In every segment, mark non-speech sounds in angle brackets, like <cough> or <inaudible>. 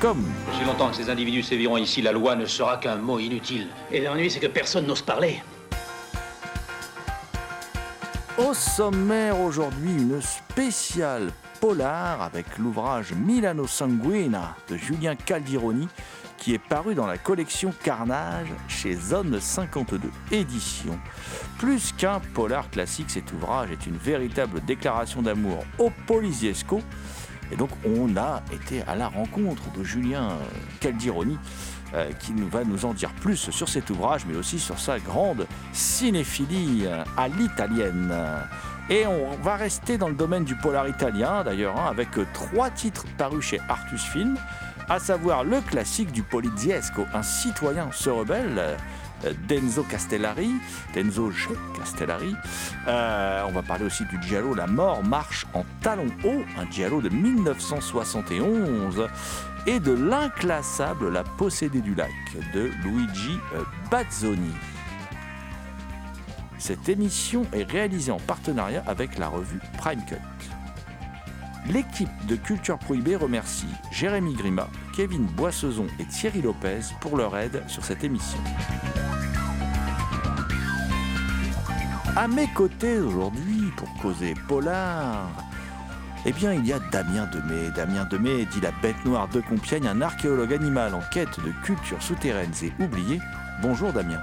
Aussi longtemps que ces individus séviront ici, la loi ne sera qu'un mot inutile. Et l'ennui, c'est que personne n'ose parler. Au sommaire aujourd'hui, une spéciale polar avec l'ouvrage Milano Sanguina de Julien Caldironi qui est paru dans la collection Carnage chez Zone 52 Édition. Plus qu'un polar classique, cet ouvrage est une véritable déclaration d'amour au Poliziesco. Et donc on a été à la rencontre de Julien Caldironi euh, qui va nous en dire plus sur cet ouvrage, mais aussi sur sa grande cinéphilie euh, à l'italienne. Et on va rester dans le domaine du polar italien, d'ailleurs, hein, avec trois titres parus chez Artus Film, à savoir le classique du Poliziesco, Un citoyen se rebelle, d'Enzo Castellari, d'Enzo G. Castellari. Euh, on va parler aussi du Giallo La mort marche en talons hauts, un Giallo de 1971 et de l'inclassable La possédée du lac de Luigi euh, Bazzoni. Cette émission est réalisée en partenariat avec la revue Prime Cut. L'équipe de Culture Prohibée remercie Jérémy Grima, Kevin Boissezon et Thierry Lopez pour leur aide sur cette émission. À mes côtés aujourd'hui, pour causer polar, eh bien, il y a Damien Demey. Damien Demey dit la bête noire de Compiègne, un archéologue animal en quête de cultures souterraines et oubliées. Bonjour Damien.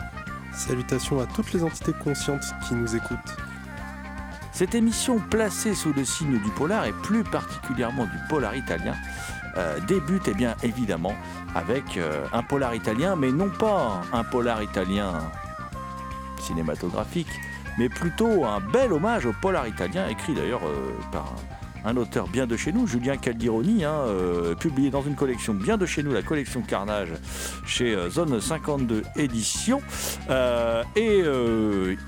Salutations à toutes les entités conscientes qui nous écoutent. Cette émission placée sous le signe du polar et plus particulièrement du polar italien euh, débute eh bien évidemment avec euh, un polar italien, mais non pas un polar italien cinématographique, mais plutôt un bel hommage au polar italien, écrit d'ailleurs euh, par un auteur bien de chez nous, Julien Caldironi, hein, euh, publié dans une collection bien de chez nous, la collection Carnage, chez euh, Zone 52 Éditions. Euh, et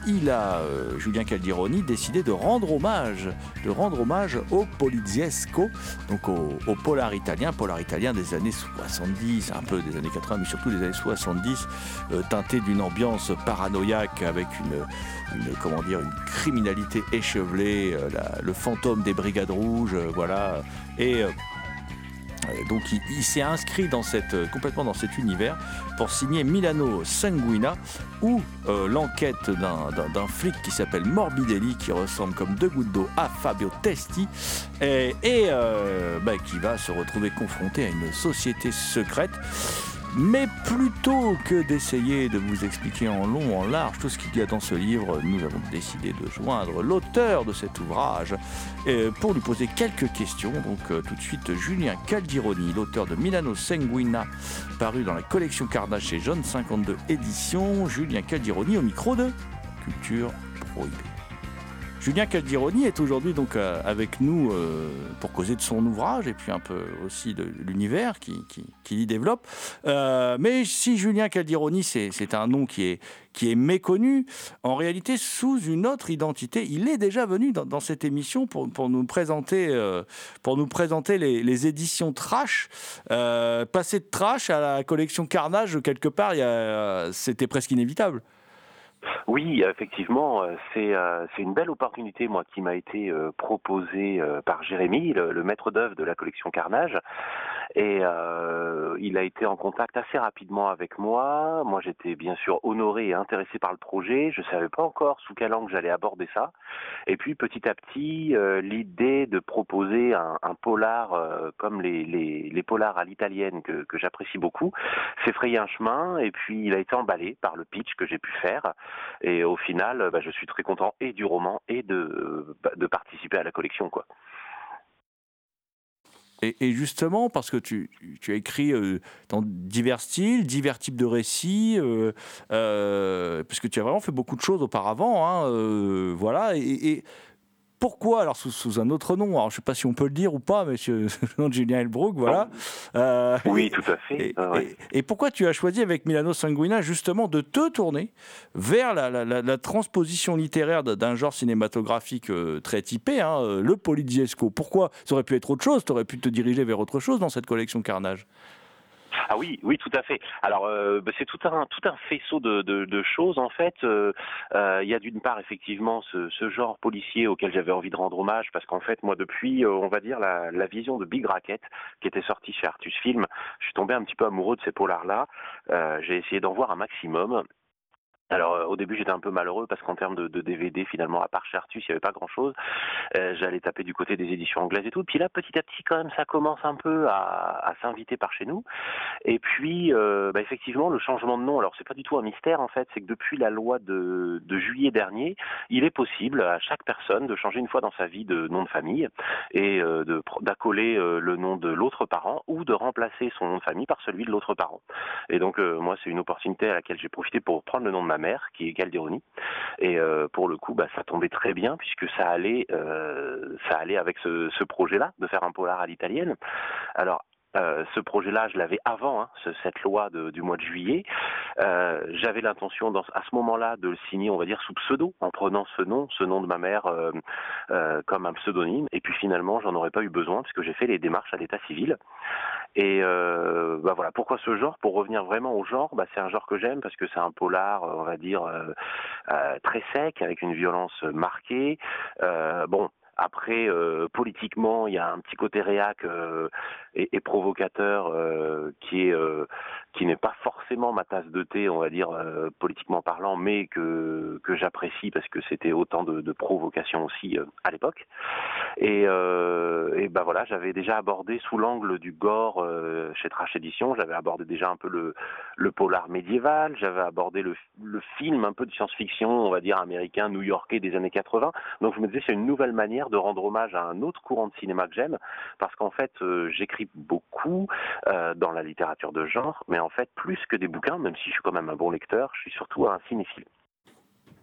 il a, Julien Caldironi, décidé de rendre hommage, de rendre hommage au Poliziesco, donc au, au polar italien, polar italien des années 70, un peu des années 80, mais surtout des années 70, euh, teinté d'une ambiance paranoïaque avec une, une, une criminalité échevelée, euh, le fantôme des brigades rouges, euh, voilà, et euh, donc il, s'est inscrit dans cette, complètement dans cet univers pour signer Milano Sanguina ou l'enquête d'un- flic qui s'appelle Morbidelli qui ressemble comme deux gouttes d'eau à Fabio Testi et, bah, qui va se retrouver confronté à une société secrète. Mais plutôt que d'essayer de vous expliquer en long, en large tout ce qu'il y a dans ce livre, nous avons décidé de joindre l'auteur de cet ouvrage euh, pour lui poser quelques questions. Donc euh, tout de suite, Julien Caldironi, l'auteur de Milano Sanguina, paru dans la collection Carnage chez Jeune 52 Éditions. Julien Caldironi au micro de Culture Prohibée. Julien Caldironi est aujourd'hui donc euh, avec nous euh, pour causer de son ouvrage et puis un peu aussi de l'univers qui, qui, qui y développe. Euh, mais si Julien Caldironi, c'est un nom qui est, qui est méconnu, en réalité, sous une autre identité, il est déjà venu dans, cette émission pour, pour nous présenter, pour nous présenter les, éditions Trash. Passer de Trash à la collection Carnage, quelque part, c'était presque inévitable. Oui, effectivement, euh, c'est euh, c'est une belle opportunité, moi, qui m'a été euh, proposée par Jérémy, le, le maître d'œuvre de la collection Carnage. Et euh, il a été en contact assez rapidement avec moi. Moi, j'étais bien sûr honoré et intéressé par le projet. Je savais pas encore sous quel angle j'allais aborder ça. Et puis, petit à petit, euh, l'idée de proposer un, un polar euh, comme les, les, les polars à l'italienne que, que j'apprécie beaucoup s'est frayé un chemin. Et puis, il a été emballé par le pitch que j'ai pu faire. Et au final, bah, je suis très content et du roman et de, de participer à la collection, quoi. Et, justement, parce que tu, as écrit euh, dans divers styles, divers types de récits, euh, euh, puisque tu as vraiment fait beaucoup de choses auparavant, hein, euh, voilà. Et pourquoi, alors sous, sous un autre nom, alors je ne sais pas si on peut le dire ou pas, monsieur, <laughs> le nom de Julien Elbrook, voilà. Euh, Oui, tout à fait. et, Ah ouais. et- et pourquoi tu as choisi avec Milano Sanguina justement de te tourner vers la, la- la- la transposition littéraire d'un genre cinématographique euh, très typé, hein, euh, le poliziesco? Pourquoi? Ça aurait pu être autre chose, tu aurais pu te diriger vers autre chose dans cette collection Carnage. Ah oui, oui, tout à fait. Alors, euh, bah, c'est tout un tout un faisceau de, de, choses en fait. Euh, euh, Il y a d'une part effectivement ce, ce genre policier auquel j'avais envie de rendre hommage parce qu'en fait, moi, depuis, on va dire la, la vision de Big Racket qui était sortie chez Artus Film, je suis tombé un petit peu amoureux de ces polars-là. Euh, J'ai essayé d'en voir un maximum. Alors euh, au début j'étais un peu malheureux parce qu'en termes de, DVD finalement à part chez Artus il n'y avait pas grand chose. J'allais taper du côté des éditions anglaises et tout. Puis là petit à petit quand même ça commence un peu à, à s'inviter par chez nous. Et puis euh, bah, effectivement le changement de nom. Alors c'est pas du tout un mystère en fait, c'est que depuis la loi de, de juillet dernier, il est possible à chaque personne de changer une fois dans sa vie de nom de famille et euh, d'accoler euh, le nom de l'autre parent ou de remplacer son nom de famille par celui de l'autre parent. Et donc euh, moi c'est une opportunité à laquelle j'ai profité pour prendre le nom de ma qui est Calderoni et euh, pour le coup bah, ça tombait très bien puisque ça allait euh, ça allait avec ce, ce projet là de faire un polar à l'italienne. Alors euh, ce projet-là, je l'avais avant hein, ce- cette loi de- du mois de juillet. Euh, J'avais l'intention, à ce moment-là, de le signer, on va dire, sous pseudo, en prenant ce nom, ce nom de ma mère, euh, euh, comme un pseudonyme. Et puis finalement, j'en aurais pas eu besoin puisque j'ai fait les démarches à l'état civil. Et euh, bah voilà, pourquoi ce genre? Pour revenir vraiment au genre, bah c'est un genre que j'aime parce que c'est un polar, on va dire, très sec, avec une violence marquée. Bon. Après, euh, politiquement, il y a un petit côté réac euh, et, provocateur euh, qui est qui n'est pas forcément ma tasse de thé, on va dire euh, politiquement parlant, mais que j'apprécie parce que c'était autant de, de provocation aussi euh, à l'époque. Et, euh, et ben voilà, j'avais déjà abordé sous l'angle du gore chez Trash Edition, j'avais abordé déjà un peu le, polar médiéval, j'avais abordé le, film un peu de science-fiction, on va dire américain, new-yorkais des années 80. Donc je me disais c'est une nouvelle manière de rendre hommage à un autre courant de cinéma que j'aime, parce qu'en fait j'écris beaucoup dans la littérature de genre, mais en fait plus que des bouquins, même si je suis quand même un bon lecteur, je suis surtout un cinéphile.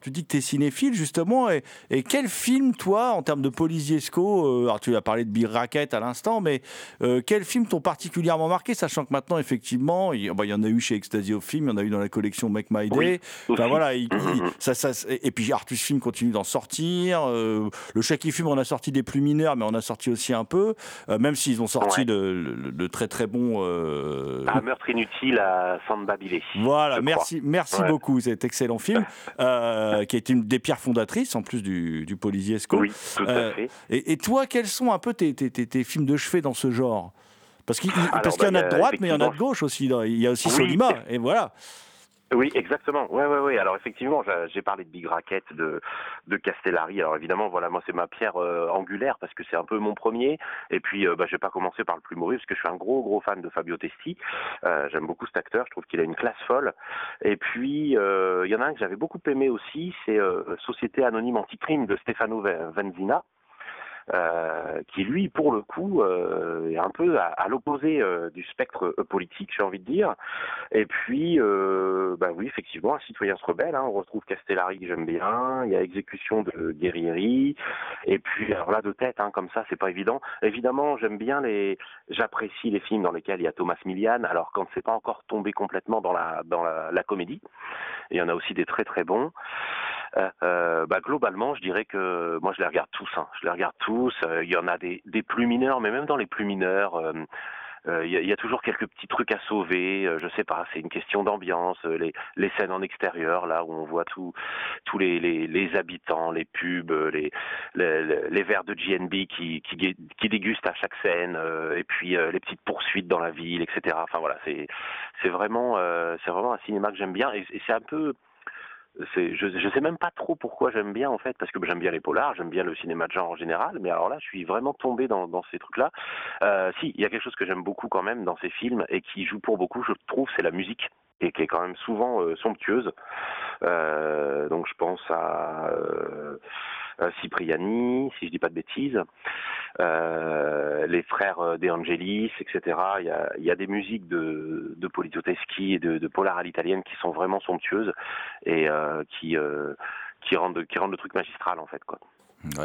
Tu dis que tu es cinéphile, justement. Et, et quel film, toi, en termes de Poliziesco, euh, alors tu as parlé de Big Racket à l'instant, mais euh, quels films t'ont particulièrement marqué, sachant que maintenant, effectivement, il, bah, y en a eu chez Ecstasy of Film, il y en a eu dans la collection Make My Day. Oui, Enfin, voilà, il- il- ça, ça, et puis Artus Film continue d'en sortir. euh, le Shaky Film, on a sorti des plus mineurs, mais on a sorti aussi un peu, euh, même s'ils ont sorti Ouais. de, de- de très très bons. euh, Un meurtre inutile à Babilé. voilà, merci, merci Ouais. beaucoup, cet excellent film, euh, qui a été une des pierres fondatrices en plus du, du. Oui, tout Euh, à fait. Et, et toi, quels sont un peu tes, tes- tes- tes films de chevet dans ce genre? Parce qu'il Alors, parce qu'il y en bah, a de y a droite, mais il y en a de gauche aussi. Il y a aussi Oui. Solima, et voilà. Oui, exactement. Ouais, ouais, ouais. Alors effectivement, j'ai- parlé de Big Racket, de de Castellari. Alors évidemment, voilà, moi c'est ma pierre euh, angulaire parce que c'est un peu mon premier. Et puis, euh, bah, je vais pas commencer par le plus mauvais parce que je suis un gros gros fan de Fabio Testi. Euh, J'aime beaucoup cet acteur. Je trouve qu'il a une classe folle. Et puis, euh, il y en a un que j'avais beaucoup aimé aussi, c'est euh, Société anonyme anticrime de Stefano Ve- Venzina. Euh, qui lui, pour le coup, euh, est un peu à, à l'opposé euh, du spectre euh, politique, j'ai envie de dire. Et puis, euh, bah oui, effectivement, un citoyen se rebelle. Hein, on retrouve Castellari que j'aime bien. Il y a exécution de Guerrieri. Et puis, alors là, de tête, hein, comme ça, c'est pas évident. Évidemment, j'aime bien les, j'apprécie les films dans lesquels il y a Thomas Milian. Alors quand c'est pas encore tombé complètement dans la dans la, la comédie, il y en a aussi des très très bons. Bah, globalement, je dirais que moi je les regarde tous. Hein. Je les regarde tous. Euh, il y en a des, plus mineurs, mais même dans les plus mineurs, euh, il y, a, toujours quelques petits trucs à sauver. je sais pas, c'est une question d'ambiance. Les, scènes en extérieur, là où on voit tout, tous les, habitants, les pubs, les, les, verres de GNB qui, qui, qui dégustent à chaque scène, et puis les petites poursuites dans la ville, etc. Enfin voilà, c'est c'est vraiment c'est vraiment un cinéma que j'aime bien et c'est un peu je, je sais même pas trop pourquoi j'aime bien en fait, parce que j'aime bien les polars, j'aime bien le cinéma de genre en général, mais alors là, je suis vraiment tombé dans, dans ces trucs-là. Euh, si, il y a quelque chose que j'aime beaucoup quand même dans ces films et qui joue pour beaucoup, je trouve, c'est la musique et qui est quand même souvent euh, somptueuse. Euh, donc je pense à euh, Cipriani, si je dis pas de bêtises, les frères De Angelis, etc. Il y a, des musiques de, de Polito Teschi et de, de Polar à l'italienne qui sont vraiment somptueuses et qui, rendent, le truc magistral en fait. Quoi.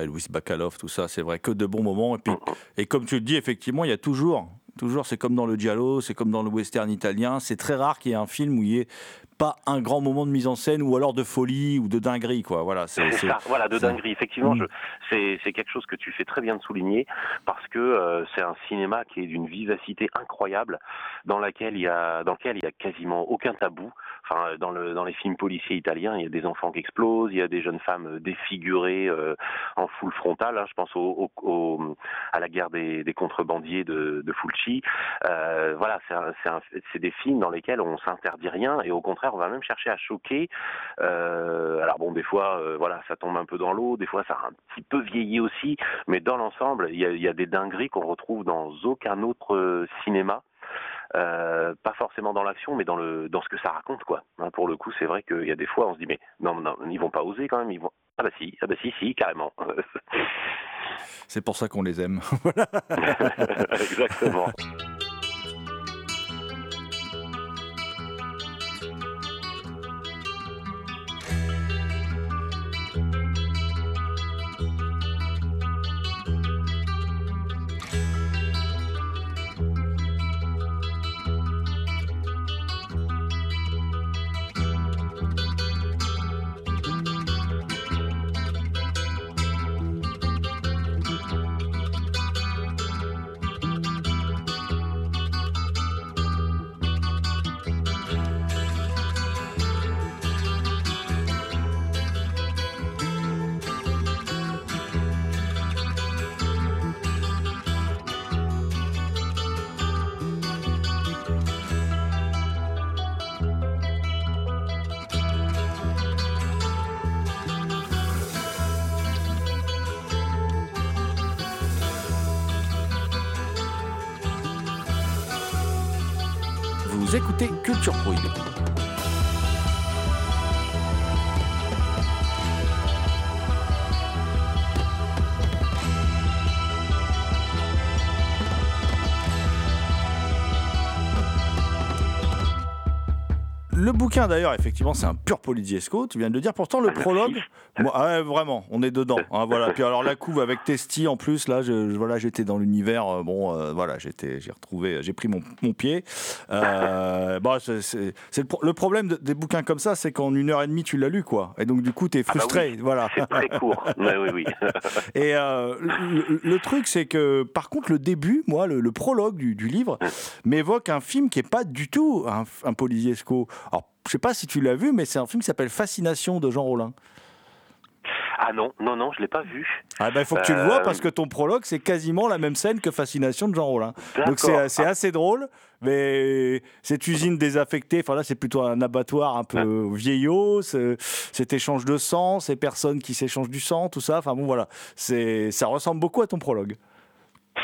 Louis Bacalov, tout ça, c'est vrai que de bons moments. Et, puis, et comme tu le dis, effectivement, il y a toujours, toujours, c'est comme dans le giallo, c'est comme dans le western italien, c'est très rare qu'il y ait un film où il y ait pas un grand moment de mise en scène ou alors de folie ou de dinguerie quoi. Voilà c'est ça voilà de dinguerie. Effectivement mmh. c'est quelque chose que tu fais très bien de souligner parce que euh, c'est un cinéma qui est d'une vivacité incroyable dans laquelle il y a dans lequel il y a quasiment aucun tabou. Enfin dans le dans les films policiers italiens il y a des enfants qui explosent il y a des jeunes femmes défigurées euh, en foule frontale. Hein, je pense au, au, au, à la guerre des, des contrebandiers de, de Fulci euh, voilà c'est des films dans lesquels on s'interdit rien et au contraire on va même chercher à choquer. Euh, alors bon, des fois, euh, voilà, ça tombe un peu dans l'eau, des fois ça a un petit peu vieilli aussi, mais dans l'ensemble, il y a, des dingueries qu'on retrouve dans aucun autre cinéma. pas forcément dans l'action, mais dans ce que ça raconte quoi. Hein, pour le coup, c'est vrai qu'il y a des fois, on se dit mais non, non, ils vont pas oser quand même. Ah bah si, ah bah si, si, carrément. <laughs> c'est pour ça qu'on les aime. <laughs> <laughs> d'ailleurs, effectivement, c'est un pur poliziesco, tu viens de le dire. Pourtant, le prologue, moi, ah vraiment, on est dedans. Hein, voilà. Puis alors la couve avec Testi en plus, là, je, voilà, j'étais dans l'univers. Euh, bon, euh, voilà, j'étais, j'ai retrouvé, j'ai pris mon, mon pied. Euh, <laughs> bon, c'est, le, problème de, des bouquins comme ça, c'est qu'en une heure et demie, tu l'as lu, quoi. Et donc du coup, t'es frustré, ah bah oui, voilà. C'est très court. <laughs> oui, oui. et euh, le, le, truc, c'est que par contre, le début, moi, le, le prologue du, du livre, m'évoque un film qui est pas du tout un, un poliziesco. Alors, je sais pas si tu l'as vu, mais c'est un film qui s'appelle Fascination de Jean Rollin. Ah non, non, non, je l'ai pas vu. Ah ben, il faut que tu le vois parce que ton prologue, c'est quasiment la même scène que Fascination de Jean Rollin. Donc c'est ah. assez drôle, mais cette usine désaffectée, enfin là, c'est plutôt un abattoir un peu ah. vieillot, cet échange de sang, ces personnes qui s'échangent du sang, tout ça. Enfin bon, voilà, ça ressemble beaucoup à ton prologue.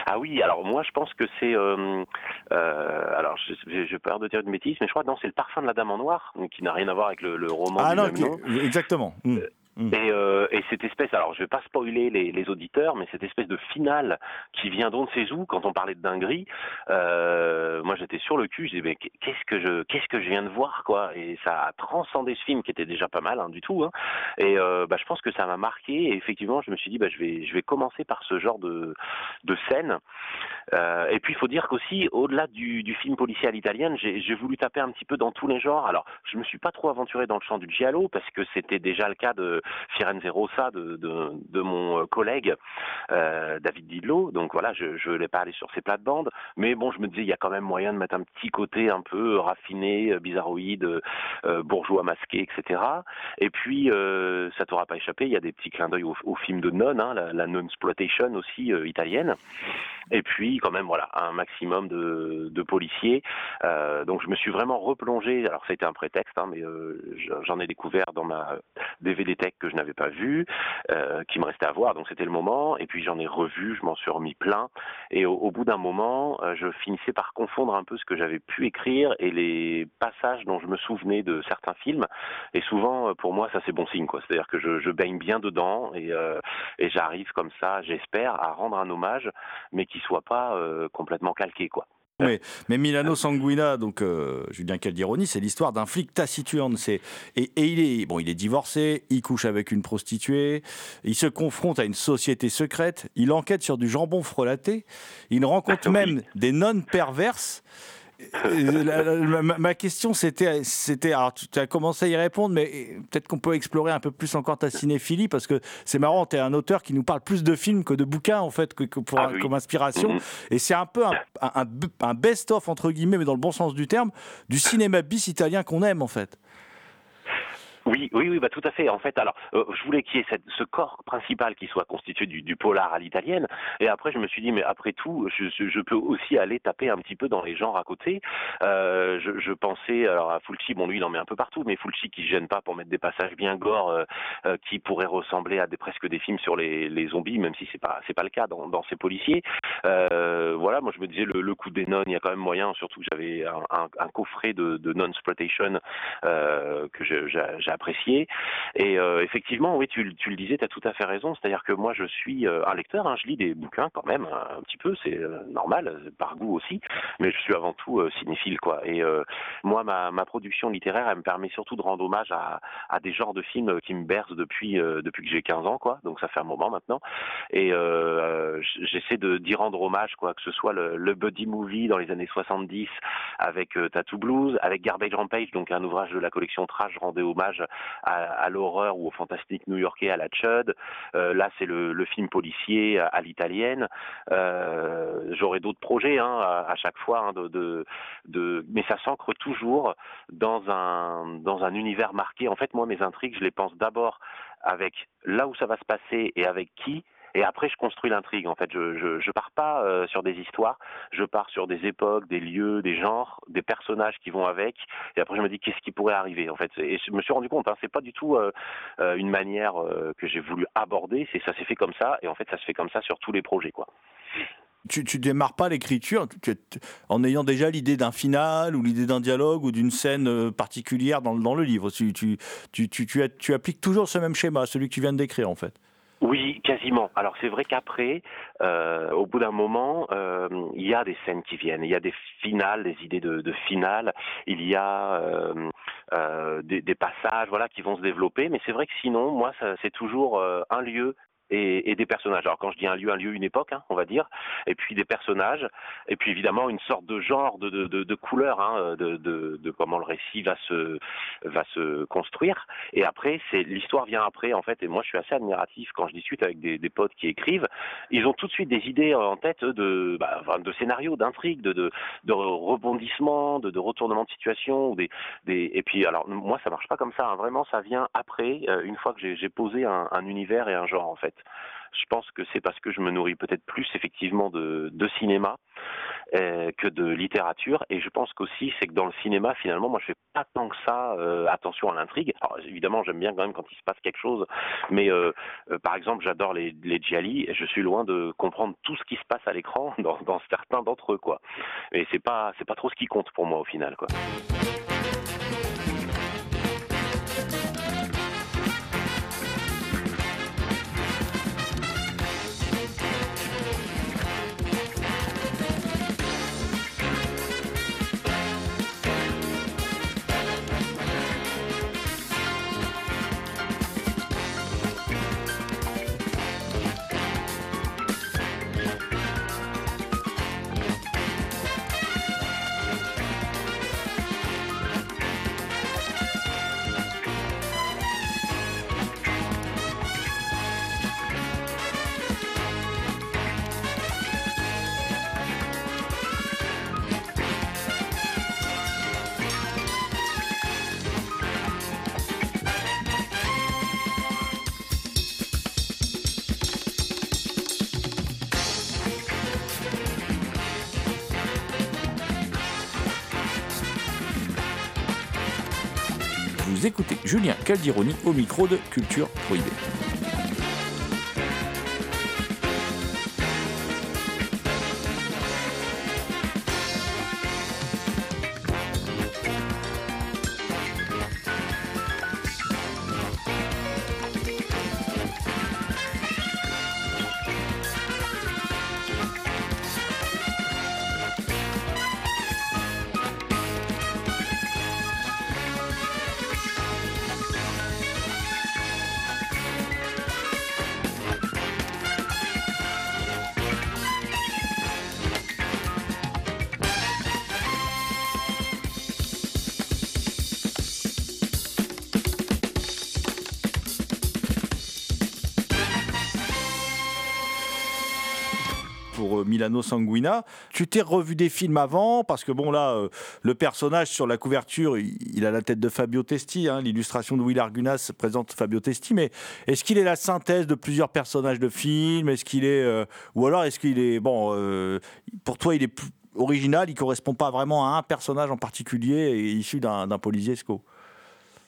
Ah oui, alors moi je pense que c'est, euh, euh, alors j'ai peur de dire une bêtise, mais je crois que non, c'est le parfum de la Dame en Noir, qui n'a rien à voir avec le, le roman ah du non, même nom. exactement. Mmh. Mmh. Et, euh, et, cette espèce, alors je vais pas spoiler les, les, auditeurs, mais cette espèce de finale qui vient d'on ne sait où, quand on parlait de dinguerie, euh, moi j'étais sur le cul, je disais mais qu'est-ce que je qu'est-ce que je viens de voir quoi? Et ça a transcendé ce film qui était déjà pas mal hein, du tout. Hein. Et euh, bah, je pense que ça m'a marqué. Et effectivement, je me suis dit bah je vais je vais commencer par ce genre de de scène. Euh, et puis il faut dire qu'aussi au-delà du, du film policier à l'italienne, j'ai voulu taper un petit peu dans tous les genres. Alors je me suis pas trop aventuré dans le champ du giallo parce que c'était déjà le cas de Firenze Rossa de, de, mon collègue David Didlot. Donc voilà, je je voulais pas aller sur ces plates-bandes, mais bon, je me disais il y a quand même moyen de mettre un petit côté un peu raffiné, bizarroïde, bourgeois masqué, etc. Et puis ça t'aura pas échappé, il y a des petits clins d'œil au, au, film de Non, hein, la, la non-exploitation aussi italienne. Et puis quand même voilà un maximum de, policiers. Euh, donc je me suis vraiment replongé. Alors été un prétexte, hein, mais euh, j'en ai découvert dans ma DVD tech que je n'avais pas vu, euh, qui me restait à voir. Donc c'était le moment. Et puis j'en ai revu, je m'en suis remis plein. Et au, bout d'un moment, euh, je finissais par confondre un peu ce que j'avais pu écrire et les passages dont je me souvenais de certains films. Et souvent, euh, pour moi, ça c'est bon signe, quoi. C'est-à-dire que je, je, baigne bien dedans et, euh, et j'arrive comme ça, j'espère, à rendre un hommage, mais qui soit pas complètement calqué, quoi. Mais Milano Sanguina, donc euh, Julien Caldironi, c'est l'histoire d'un flic taciturne. C'est et, et, il est bon, il est divorcé, il couche avec une prostituée, il se confronte à une société secrète, il enquête sur du jambon frelaté, il rencontre même des nonnes perverses. La, la, ma, ma, question, c'était, c'était, alors tu as commencé à y répondre, mais peut-être qu'on peut explorer un peu plus encore ta cinéphilie, parce que c'est marrant, tu es un auteur qui nous parle plus de films que de bouquins, en fait, que, que pour, ah, oui. comme inspiration. Mmh. Et c'est un peu un, un, un best-of, entre guillemets, mais dans le bon sens du terme, du cinéma bis italien qu'on aime, en fait. Oui, oui, oui, bah tout à fait. En fait, alors, euh, je voulais qu'il y ait cette, ce corps principal qui soit constitué du, du, polar à l'italienne. Et après, je me suis dit, mais après tout, je, je, peux aussi aller taper un petit peu dans les genres à côté. Euh, je, je, pensais alors à Fulci, bon lui, il en met un peu partout, mais Fulci qui gêne pas pour mettre des passages bien gore, euh, euh, qui pourraient ressembler à des presque des films sur les, les zombies, même si c'est pas c'est pas le cas dans, dans ces policiers. Euh, voilà, moi je me disais le, le coup des nonnes, il y a quand même moyen, surtout que j'avais un, un, un, coffret de, de non-exploitation que j'ai apprécié. Et euh, effectivement, oui, tu, le disais, tu as tout à fait raison. C'est-à-dire que moi, je suis euh, un lecteur, hein, je lis des bouquins quand même, un petit peu, c'est euh, normal, par goût aussi, mais je suis avant tout cinéphile, quoi. Et moi, ma, production littéraire, elle me permet surtout de rendre hommage à, des genres de films qui me bercent depuis, que j'ai 15 ans, quoi. Donc ça fait un moment maintenant. Et j'essaie d'y rendre hommage, quoi, que ce soit le, buddy movie dans les années 70 avec Tattoo Blues, avec Garbage Rampage, donc un ouvrage de la collection Trash, je rendais hommage à, l'horreur ou au fantastique new-yorkais à la Chud. Euh, là, c'est le, film policier à, l'italienne. Euh, J'aurai d'autres projets hein, à, chaque fois, hein, mais ça s'ancre toujours dans un univers marqué. En fait, moi, mes intrigues, je les pense d'abord avec là où ça va se passer et avec qui et après je construis l'intrigue. En fait, je, je, pars pas euh, sur des histoires, je pars sur des époques, des lieux, des genres, des personnages qui vont avec. Et après je me dis qu'est-ce qui pourrait arriver. En fait, et je me suis rendu compte, hein, c'est pas du tout euh, euh, une manière que j'ai voulu aborder. C'est ça s'est fait comme ça. Et en fait, ça se fait comme ça sur tous les projets, quoi. Tu, tu démarres pas l'écriture en ayant déjà l'idée d'un final ou l'idée d'un dialogue ou d'une scène particulière dans, dans le livre. Tu, tu, tu, tu appliques toujours ce même schéma, celui que tu viens de décrire en fait. Oui, quasiment. Alors c'est vrai qu'après, euh, au bout d'un moment, euh, il y a des scènes qui viennent, il y a des finales, des idées de, de finale, il y a euh, euh des, des, passages, voilà, qui vont se développer. Mais c'est vrai que sinon, moi, c'est toujours euh, un lieu et, et, des personnages. Alors quand je dis un lieu, un lieu, une époque, hein, on va dire, et puis des personnages, et puis évidemment une sorte de genre, de, de, de, de couleur, hein, de, de, comment le récit va se va se construire. Et après, c'est l'histoire vient après en fait. Et moi, je suis assez admiratif quand je discute avec des, des potes qui écrivent. Ils ont tout de suite des idées en tête de bah, de scénarios, d'intrigues, de, de, rebondissements, de, de retournements de situation, des, des et puis alors moi ça marche pas comme ça. Hein. Vraiment, ça vient après, euh, une fois que j'ai posé un, un univers et un genre en fait. Je pense que c'est parce que je me nourris peut-être plus effectivement de, cinéma euh, que de littérature. Et je pense qu'aussi, c'est que dans le cinéma, finalement, moi, je fais pas tant que ça euh, attention à l'intrigue. Alors évidemment, j'aime bien quand même quand il se passe quelque chose. Mais euh, par exemple, j'adore les, les et je suis loin de comprendre tout ce qui se passe à l'écran <laughs> dans, dans certains d'entre eux, quoi. Et c'est pas, c'est pas trop ce qui compte pour moi au final, quoi. Caldironi au micro de Culture Prohibée. Milano Sanguina. Tu t'es revu des films avant parce que bon là, euh, le personnage sur la couverture, il, a la tête de Fabio Testi. hein. L'illustration de Will Argunas présente Fabio Testi. Mais est-ce qu'il est la synthèse de plusieurs personnages de films? Est-ce qu'il est euh, ou alors est-ce qu'il est bon euh, Pour toi, il est original. Il correspond pas vraiment à un personnage en particulier issu d'un d'un Poliziesco?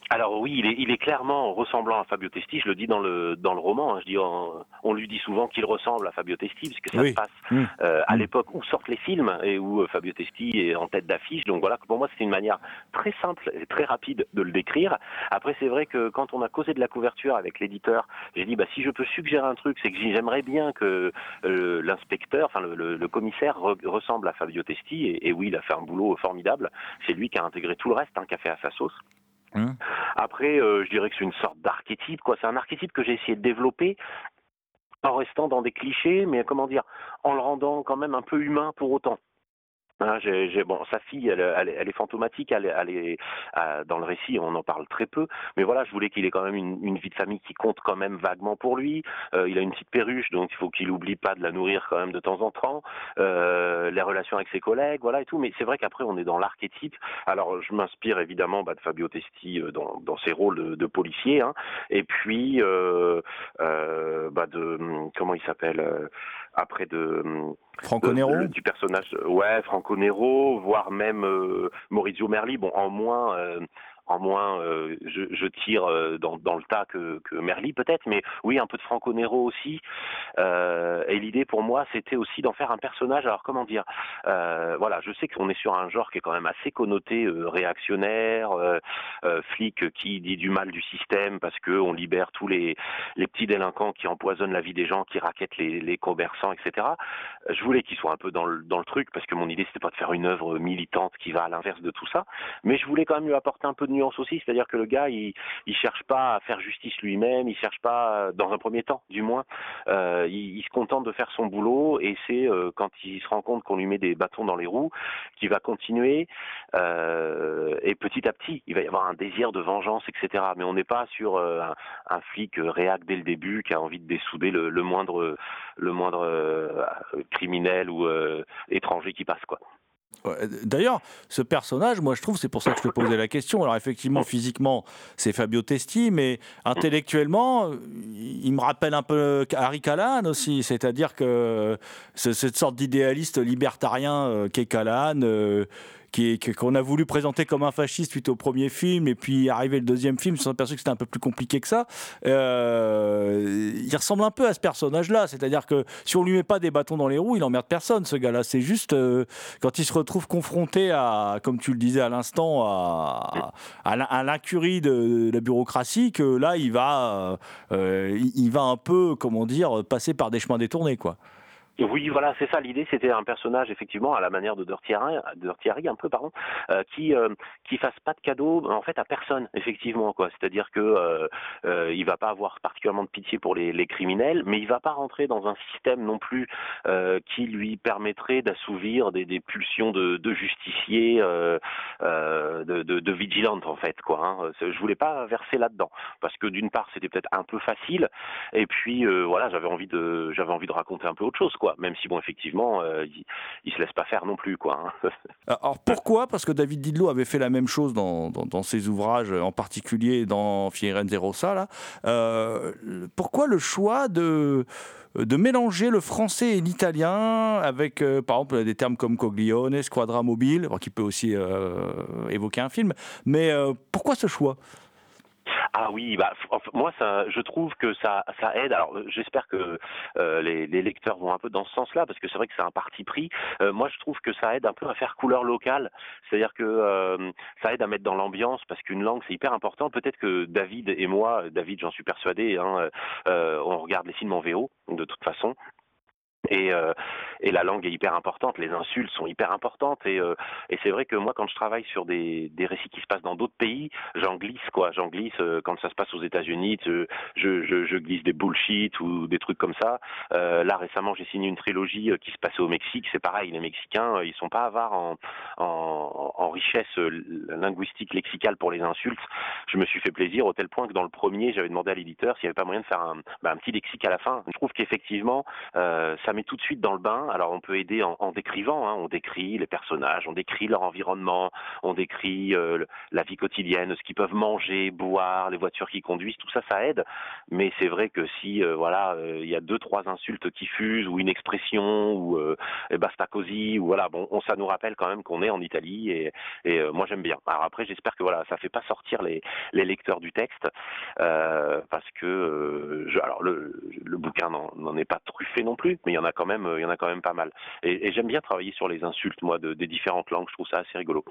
Alors oui, il est, il est clairement ressemblant à Fabio Testi. Je le dis dans le dans le roman. hein. Je dis, on, on lui dit souvent qu'il ressemble à Fabio Testi parce que ça Oui. se passe Mm. euh, à Mm. l'époque où sortent les films et où euh, Fabio Testi est en tête d'affiche. Donc voilà, pour moi, c'est une manière très simple et très rapide de le décrire. Après, c'est vrai que quand on a causé de la couverture avec l'éditeur, j'ai dit, bah si je peux suggérer un truc, c'est que j'aimerais bien que euh, l'inspecteur, enfin le, le- le commissaire re- ressemble à Fabio Testi. Et, et oui, il a fait un boulot formidable. C'est lui qui a intégré tout le reste, hein, qui a fait à sa sauce. Hein Après, euh, je dirais que c'est une sorte d'archétype, quoi. C'est un archétype que j'ai essayé de développer en restant dans des clichés, mais comment dire, en le rendant quand même un peu humain pour autant. Hein, j'ai- j'ai- bon, sa fille, elle, elle, est- elle est fantomatique, elle, est- elle est euh, dans le récit, on en parle très peu, mais voilà, je voulais qu'il ait quand même une, une vie de famille qui compte quand même vaguement pour lui. Euh, il a une petite perruche, donc il faut qu'il oublie pas de la nourrir quand même de temps en temps. Euh, les relations avec ses collègues, voilà et tout. Mais c'est vrai qu'après, on est dans l'archétype. Alors, je m'inspire évidemment bah, de Fabio Testi euh, dans, dans ses rôles de, de policier, hein. et puis euh, euh, bah, de hum, comment il s'appelle euh, après de hum, Franco Nero du personnage, ouais, Franco Nero, voire même euh, Maurizio Merli. Bon, en moins, euh, en moins, euh, je, tire euh, dans, le tas que, que Merli peut-être, mais oui, un peu de Franco Nero aussi. Euh, et l'idée pour moi, c'était aussi d'en faire un personnage. Alors comment dire Voilà, je sais qu'on est sur un genre qui est quand même assez connoté réactionnaire, flic qui dit du mal du système parce que on libère tous les petits délinquants qui empoisonnent la vie des gens, qui raquettent les, les commerçants, etc. Je voulais qu'il soit un peu dans le, dans le truc parce que mon idée c'était pas de faire une œuvre militante qui va à l'inverse de tout ça, mais je voulais quand même lui apporter un peu de c'est-à-dire que le gars il cherche pas à faire justice lui-même, il cherche pas dans un premier temps du moins, euh, il, se contente de faire son boulot et c'est euh, quand il se rend compte qu'on lui met des bâtons dans les roues qu'il va continuer euh, et petit à petit il va y avoir un désir de vengeance, etc. Mais on n'est pas sur euh, un, flic euh, réac dès le début qui a envie de dessouder le, moindre le moindre euh, criminel ou euh, étranger qui passe quoi. D'ailleurs, ce personnage, moi je trouve, c'est pour ça que je te posais la question. Alors effectivement, physiquement, c'est Fabio Testi, mais intellectuellement, il me rappelle un peu Harry Callahan aussi. C'est-à-dire que cette sorte d'idéaliste libertarien euh, qu'est Callahan, euh, qu'on a voulu présenter comme un fasciste suite au premier film, et puis arrivé le deuxième film, on s'est aperçu que c'était un peu plus compliqué que ça. Euh, il ressemble un peu à ce personnage-là, c'est-à-dire que si on lui met pas des bâtons dans les roues, il emmerde personne, ce gars-là. C'est juste euh, quand il se retrouve confronté à, comme tu le disais à l'instant, à, à, l'in- à l'incurie de, la bureaucratie, que là, il va, euh, il va un peu, comment dire, passer par des chemins détournés, quoi. Oui, voilà, c'est ça. L'idée, c'était un personnage effectivement à la manière de Dirty un peu, pardon, euh, qui euh, qui fasse pas de cadeau en fait à personne, effectivement, quoi. C'est-à-dire que euh, il va pas avoir particulièrement de pitié pour les, criminels, mais il va pas rentrer dans un système non plus euh, qui lui permettrait d'assouvir des, pulsions de, de justicier, euh, euh, de, de, vigilante en fait, quoi. Hein. Je voulais pas verser là-dedans parce que d'une part, c'était peut-être un peu facile, et puis voilà, j'avais envie de j'avais envie de raconter un peu autre chose, quoi. Même si bon, effectivement, il, il se laisse pas faire non plus, quoi. hein. <laughs> Alors pourquoi? Parce que David Didlot avait fait la même chose dans ses ouvrages, en particulier dans Firenze Rossa. Là. Euh, pourquoi le choix de, de mélanger le français et l'italien avec, euh, par exemple, des termes comme Coglione, Squadra Mobile, qui peut aussi euh, évoquer un film. Mais pourquoi ce choix? Ah oui, bah, moi, ça, je trouve que ça, ça aide. Alors, j'espère que euh, les, lecteurs vont un peu dans ce sens-là, parce que c'est vrai que c'est un parti pris. Euh, moi, je trouve que ça aide un peu à faire couleur locale, c'est-à-dire que euh, ça aide à mettre dans l'ambiance, parce qu'une langue, c'est hyper important. Peut-être que David et moi, David, j'en suis persuadé, hein, on regarde les films en VO, de toute façon. Et, euh, et, la langue est hyper importante, les insultes sont hyper importantes et, euh, et c'est vrai que moi quand je travaille sur des, des récits qui se passent dans d'autres pays, j'en glisse quoi, j'en glisse euh, quand ça se passe aux États-Unis, je, je, je, glisse des bullshit ou des trucs comme ça. Euh, là récemment j'ai signé une trilogie qui se passait au Mexique, c'est pareil, les Mexicains ils sont pas avares en, en, en, richesse linguistique lexicale pour les insultes. Je me suis fait plaisir au tel point que dans le premier j'avais demandé à l'éditeur s'il n'y avait pas moyen de faire un, bah, un petit lexique à la fin. Je trouve qu'effectivement ça met tout de suite dans le bain. Alors on peut aider en, en décrivant, hein. on décrit les personnages, on décrit leur environnement, on décrit euh, la vie quotidienne, ce qu'ils peuvent manger, boire, les voitures qu'ils conduisent, tout ça, ça aide. Mais c'est vrai que si euh, voilà, euh, il y a deux trois insultes qui fusent ou une expression ou eh, basta così ou voilà, bon, on, ça nous rappelle quand même qu'on est en Italie et, moi j'aime bien. Alors après, j'espère que voilà, ça fait pas sortir les, lecteurs du texte parce que alors le, le bouquin n'en est pas truffé non plus, mais il y en a quand même, euh, il y en a quand même pas mal. Et, j'aime bien travailler sur les insultes, moi, de, des différentes langues. Je trouve ça assez rigolo.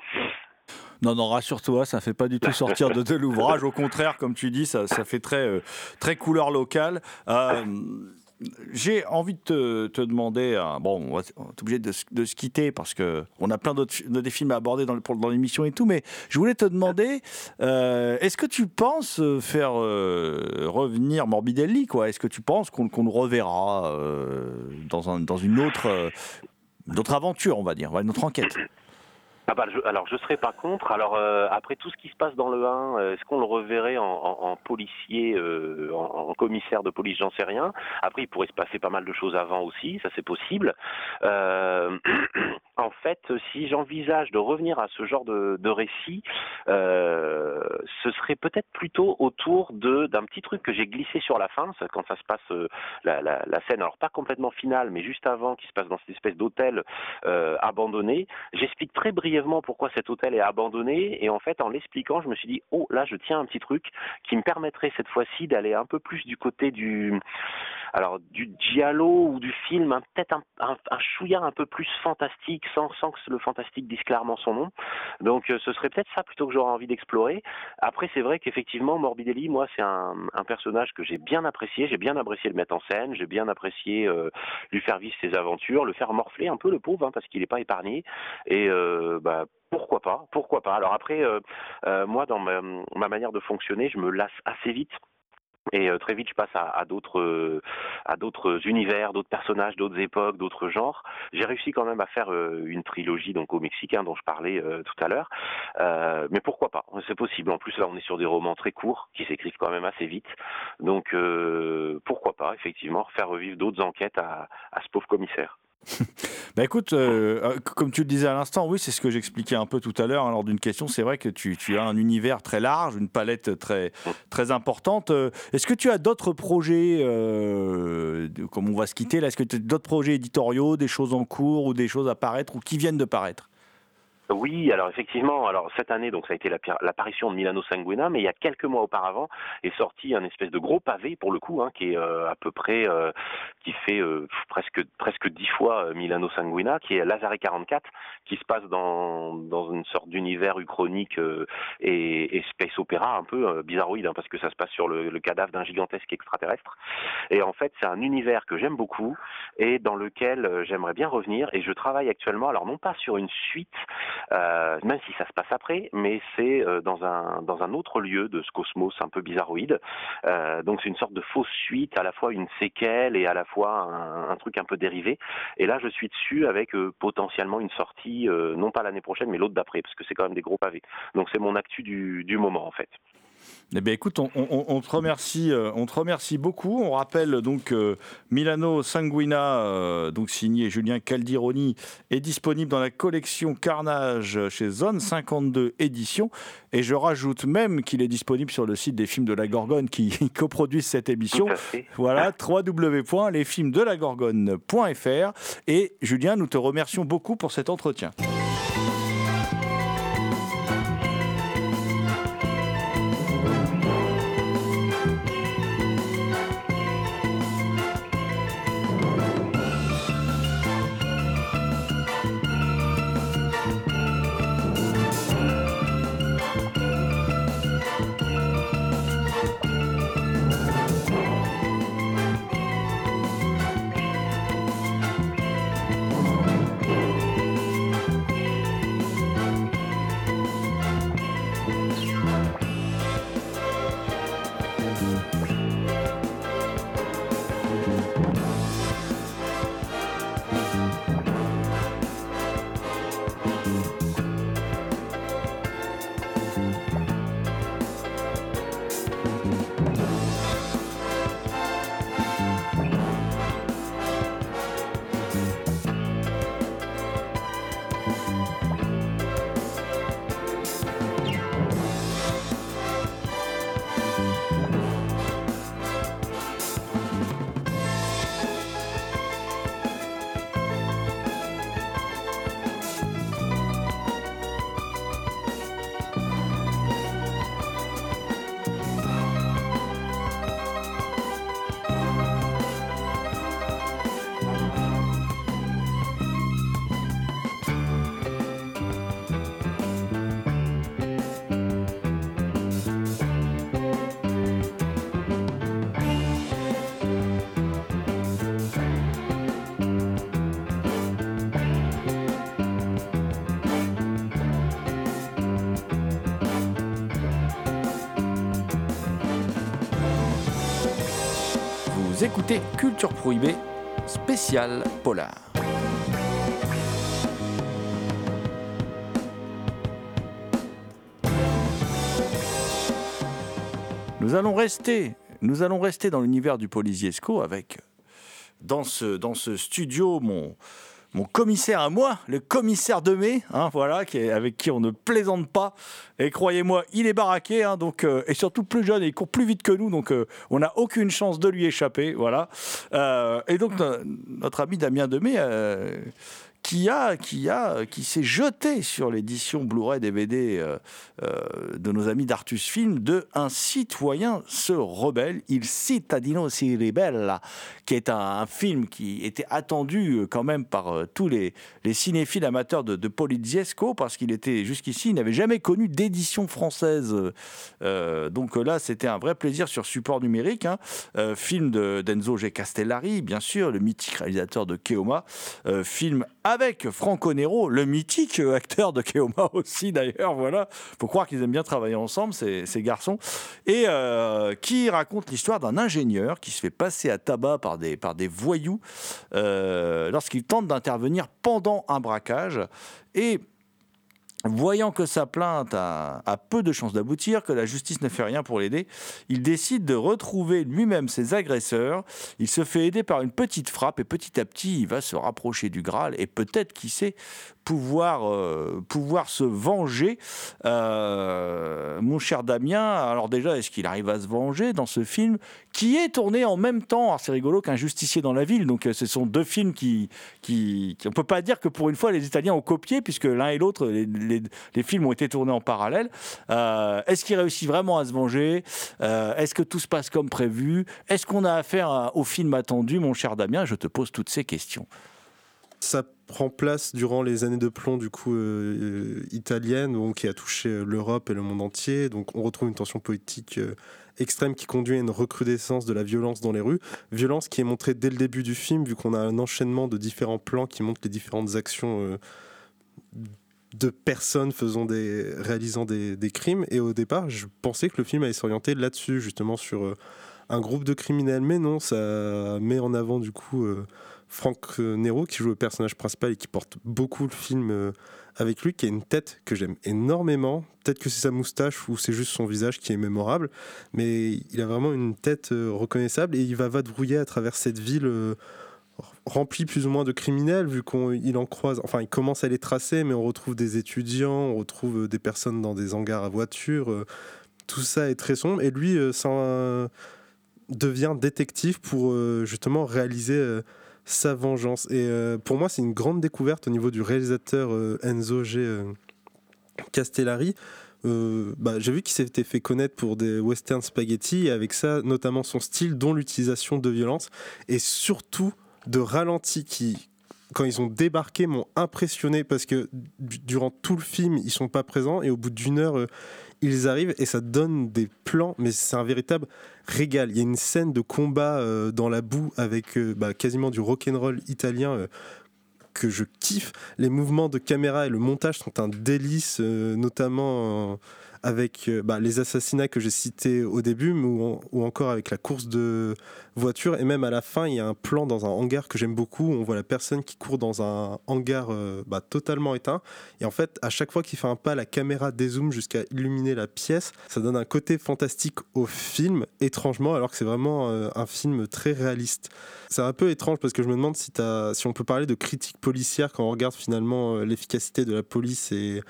Non, non, rassure-toi, ça ne fait pas du tout sortir de, l'ouvrage. Au contraire, comme tu dis, ça, ça fait très, euh, très couleur locale. Euh, j'ai envie de te, demander, euh, bon, on, est obligé de, se quitter parce que on a plein d'autres des films à aborder dans, l'émission et tout, mais je voulais te demander, euh, est-ce que tu penses faire euh, revenir Morbidelli, quoi? Est-ce que tu penses qu'on le reverra dans, un, dans une autre aventure, on va dire, une autre enquête? Ah bah, je, alors je serais pas contre. Alors euh, après tout ce qui se passe dans le 1, euh, est-ce qu'on le reverrait en, policier, euh, en, commissaire de police? J'en sais rien. Après il pourrait se passer pas mal de choses avant aussi, ça c'est possible. Euh, <clears throat> en fait, si j'envisage de revenir à ce genre de, récit, ce serait peut-être plutôt autour de d'un petit truc que j'ai glissé sur la fin, quand ça se passe la, la, la, scène, alors pas complètement finale, mais juste avant, qui se passe dans cette espèce d'hôtel abandonné. J'explique très brièvement pourquoi cet hôtel est abandonné et en fait en l'expliquant je me suis dit oh là je tiens un petit truc qui me permettrait cette fois-ci d'aller un peu plus du côté du alors du giallo ou du film hein, peut-être un, un, un, chouïa un peu plus fantastique sans, sans que le fantastique dise clairement son nom. Donc euh, ce serait peut-être ça plutôt que j'aurais envie d'explorer. Après c'est vrai qu'effectivement Morbidelli moi c'est un, personnage que j'ai bien apprécié. J'ai bien apprécié le mettre en scène. J'ai bien apprécié euh, lui faire vivre ses aventures le faire morfler un peu le pauvre hein, parce qu'il n'est pas épargné. Et euh, bah, pourquoi pas, pourquoi pas. Alors après, euh, euh, moi, dans ma, ma, manière de fonctionner, je me lasse assez vite. Et euh, très vite, je passe à, d'autres, à d'autres univers, d'autres personnages, d'autres époques, d'autres genres. J'ai réussi quand même à faire une trilogie donc au mexicain dont je parlais tout à l'heure. mais pourquoi pas? C'est possible. En plus, là, on est sur des romans très courts qui s'écrivent quand même assez vite. Donc, pourquoi pas effectivement faire revivre d'autres enquêtes à ce pauvre commissaire. <laughs> bah écoute, euh, euh, comme tu le disais à l'instant, oui, c'est ce que j'expliquais un peu tout à l'heure hein, lors d'une question. C'est vrai que tu, as un univers très large, une palette très, très importante. Euh, est-ce que tu as d'autres projets, comme on va se quitter là, est-ce que tu as d'autres projets éditoriaux, des choses en cours ou des choses à paraître ou qui viennent de paraître? Oui, alors effectivement, alors cette année, donc ça a été l'apparition de Milano Sanguina, mais il y a quelques mois auparavant est sorti un espèce de gros pavé pour le coup, hein, qui est euh, à peu près, euh, qui fait euh, presque presque dix fois euh, Milano Sanguina, qui est Lazare 44, qui se passe dans dans une sorte d'univers uchronique euh, et, et, space opéra un peu bizarroïde, hein, parce que ça se passe sur le, le cadavre d'un gigantesque extraterrestre. Et en fait, c'est un univers que j'aime beaucoup et dans lequel j'aimerais bien revenir. Et je travaille actuellement, alors non pas sur une suite euh, même si ça se passe après, mais c'est euh, dans un dans un autre lieu de ce cosmos un peu bizarroïde. Euh, donc c'est une sorte de fausse suite, à la fois une séquelle et à la fois un, un truc un peu dérivé. Et là, je suis dessus avec euh, potentiellement une sortie, euh, non pas l'année prochaine, mais l'autre d'après, parce que c'est quand même des gros pavés. Donc c'est mon actu du, du moment en fait. Eh bien, écoute, on, on, on, te remercie, euh, on te remercie beaucoup. On rappelle donc euh, Milano Sanguina, euh, donc signé Julien Caldironi, est disponible dans la collection Carnage chez Zone 52 Éditions. Et je rajoute même qu'il est disponible sur le site des films de la Gorgone qui <laughs> coproduisent cette émission. Voilà, www.lesfilmsdelagorgone.fr. Et Julien, nous te remercions beaucoup pour cet entretien. Vous écoutez Culture Prohibée, spécial polar. Nous allons rester, nous allons rester dans l'univers du Polisiesco avec dans ce, dans ce studio mon, mon commissaire à moi, le commissaire de hein, voilà, qui avec qui on ne plaisante pas. Et croyez-moi, il est baraqué, hein, donc, euh, et surtout plus jeune, et il court plus vite que nous, donc euh, on n'a aucune chance de lui échapper, voilà. Euh, et donc notre ami Damien Demey qui a, qui a, qui s'est jeté sur l'édition Blu-ray DVD euh, euh, de nos amis d'Artus Film de Un citoyen se rebelle, Il cittadino si ribella, qui est un, film qui était attendu euh, quand même par tous les, les cinéphiles amateurs de, de Poliziesco, parce qu'il était jusqu'ici, il n'avait jamais connu d'édition française. donc là, c'était un vrai plaisir sur support numérique. Hein. film de d'Enzo G. Castellari, bien sûr, le mythique réalisateur de Keoma. film avec Franco Nero, le mythique acteur de Keoma aussi d'ailleurs, voilà. Faut croire qu'ils aiment bien travailler ensemble, ces, garçons. Et euh, qui raconte l'histoire d'un ingénieur qui se fait passer à tabac par des, par des voyous euh, lorsqu'il tente d'intervenir pendant un braquage. Et Voyant que sa plainte a, peu de chances d'aboutir, que la justice ne fait rien pour l'aider, il décide de retrouver lui-même ses agresseurs. Il se fait aider par une petite frappe et petit à petit, il va se rapprocher du Graal et peut-être, qui sait, pouvoir, euh, pouvoir se venger. Euh, mon cher Damien, alors déjà, est-ce qu'il arrive à se venger dans ce film qui est tourné en même temps? C'est rigolo qu'un justicier dans la ville. Donc, euh, ce sont deux films qui, qui, On ne peut pas dire que pour une fois, les Italiens ont copié, puisque l'un et l'autre, les, films ont été tournés en parallèle. est-ce qu'il réussit vraiment à se venger? Est-ce que tout se passe comme prévu? Est-ce qu'on a affaire au film attendu, mon cher Damien? Je te pose toutes ces questions. Ça prend place durant les années de plomb du coup euh, euh, italienne donc, qui a touché euh, l'Europe et le monde entier. Donc on retrouve une tension politique extrême qui conduit à une recrudescence de la violence dans les rues. Violence qui est montrée dès le début du film vu qu'on a un enchaînement de différents plans qui montrent les différentes actions de personnes faisant des, réalisant des, des, crimes. Et au départ, je pensais que le film allait s'orienter là-dessus, justement sur un groupe de criminels. Mais non, ça met en avant du coup Franck Nero qui joue le personnage principal et qui porte beaucoup le film euh, avec lui, qui a une tête que j'aime énormément. Peut-être que c'est sa moustache ou c'est juste son visage qui est mémorable, mais il a vraiment une tête euh, reconnaissable et il va vadrouiller à travers cette ville euh, remplie plus ou moins de criminels, vu qu'il en croise. Enfin, il commence à les tracer, mais on retrouve des étudiants, on retrouve des personnes dans des hangars à voitures. tout ça est très sombre et lui, devient détective pour justement réaliser sa vengeance. Et euh, pour moi, c'est une grande découverte au niveau du réalisateur euh, Enzo G. Euh, Castellari. Bah, j'ai vu qu'il s'était fait connaître pour des western spaghetti, et avec ça, notamment son style, dont l'utilisation de violence, et surtout de ralenti qui, quand ils ont débarqué, m'ont impressionné parce que durant tout le film, ils sont pas présents et au bout d'une heure, ils arrivent et ça donne des plans, mais c'est un véritable régal. Il y a une scène de combat euh, dans la boue avec euh, bah, quasiment du rock'n'roll italien euh, que je kiffe. Les mouvements de caméra et le montage sont un délice, notamment avec euh, bah, les assassinats que j'ai cités au début, ou, encore avec la course de voiture. Et même à la fin, il y a un plan dans un hangar que j'aime beaucoup. Où on voit la personne qui court dans un hangar euh, bah, totalement éteint. Et en fait, à chaque fois qu'il fait un pas, la caméra dézoome jusqu'à illuminer la pièce. Ça donne un côté fantastique au film, étrangement, alors que c'est vraiment euh, un film très réaliste. C'est un peu étrange parce que je me demande si, si on peut parler de critique policière quand on regarde finalement l'efficacité de la police et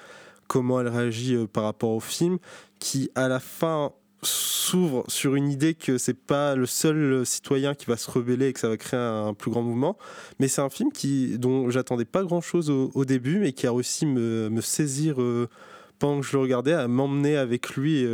comment elle réagit euh, par rapport au film, qui à la fin s'ouvre sur une idée que c'est pas le seul euh, citoyen qui va se rebeller et que ça va créer un, plus grand mouvement. Mais c'est un film qui, dont j'attendais pas grand chose au, début, mais qui a réussi me, me saisir euh, pendant que je le regardais, à m'emmener avec lui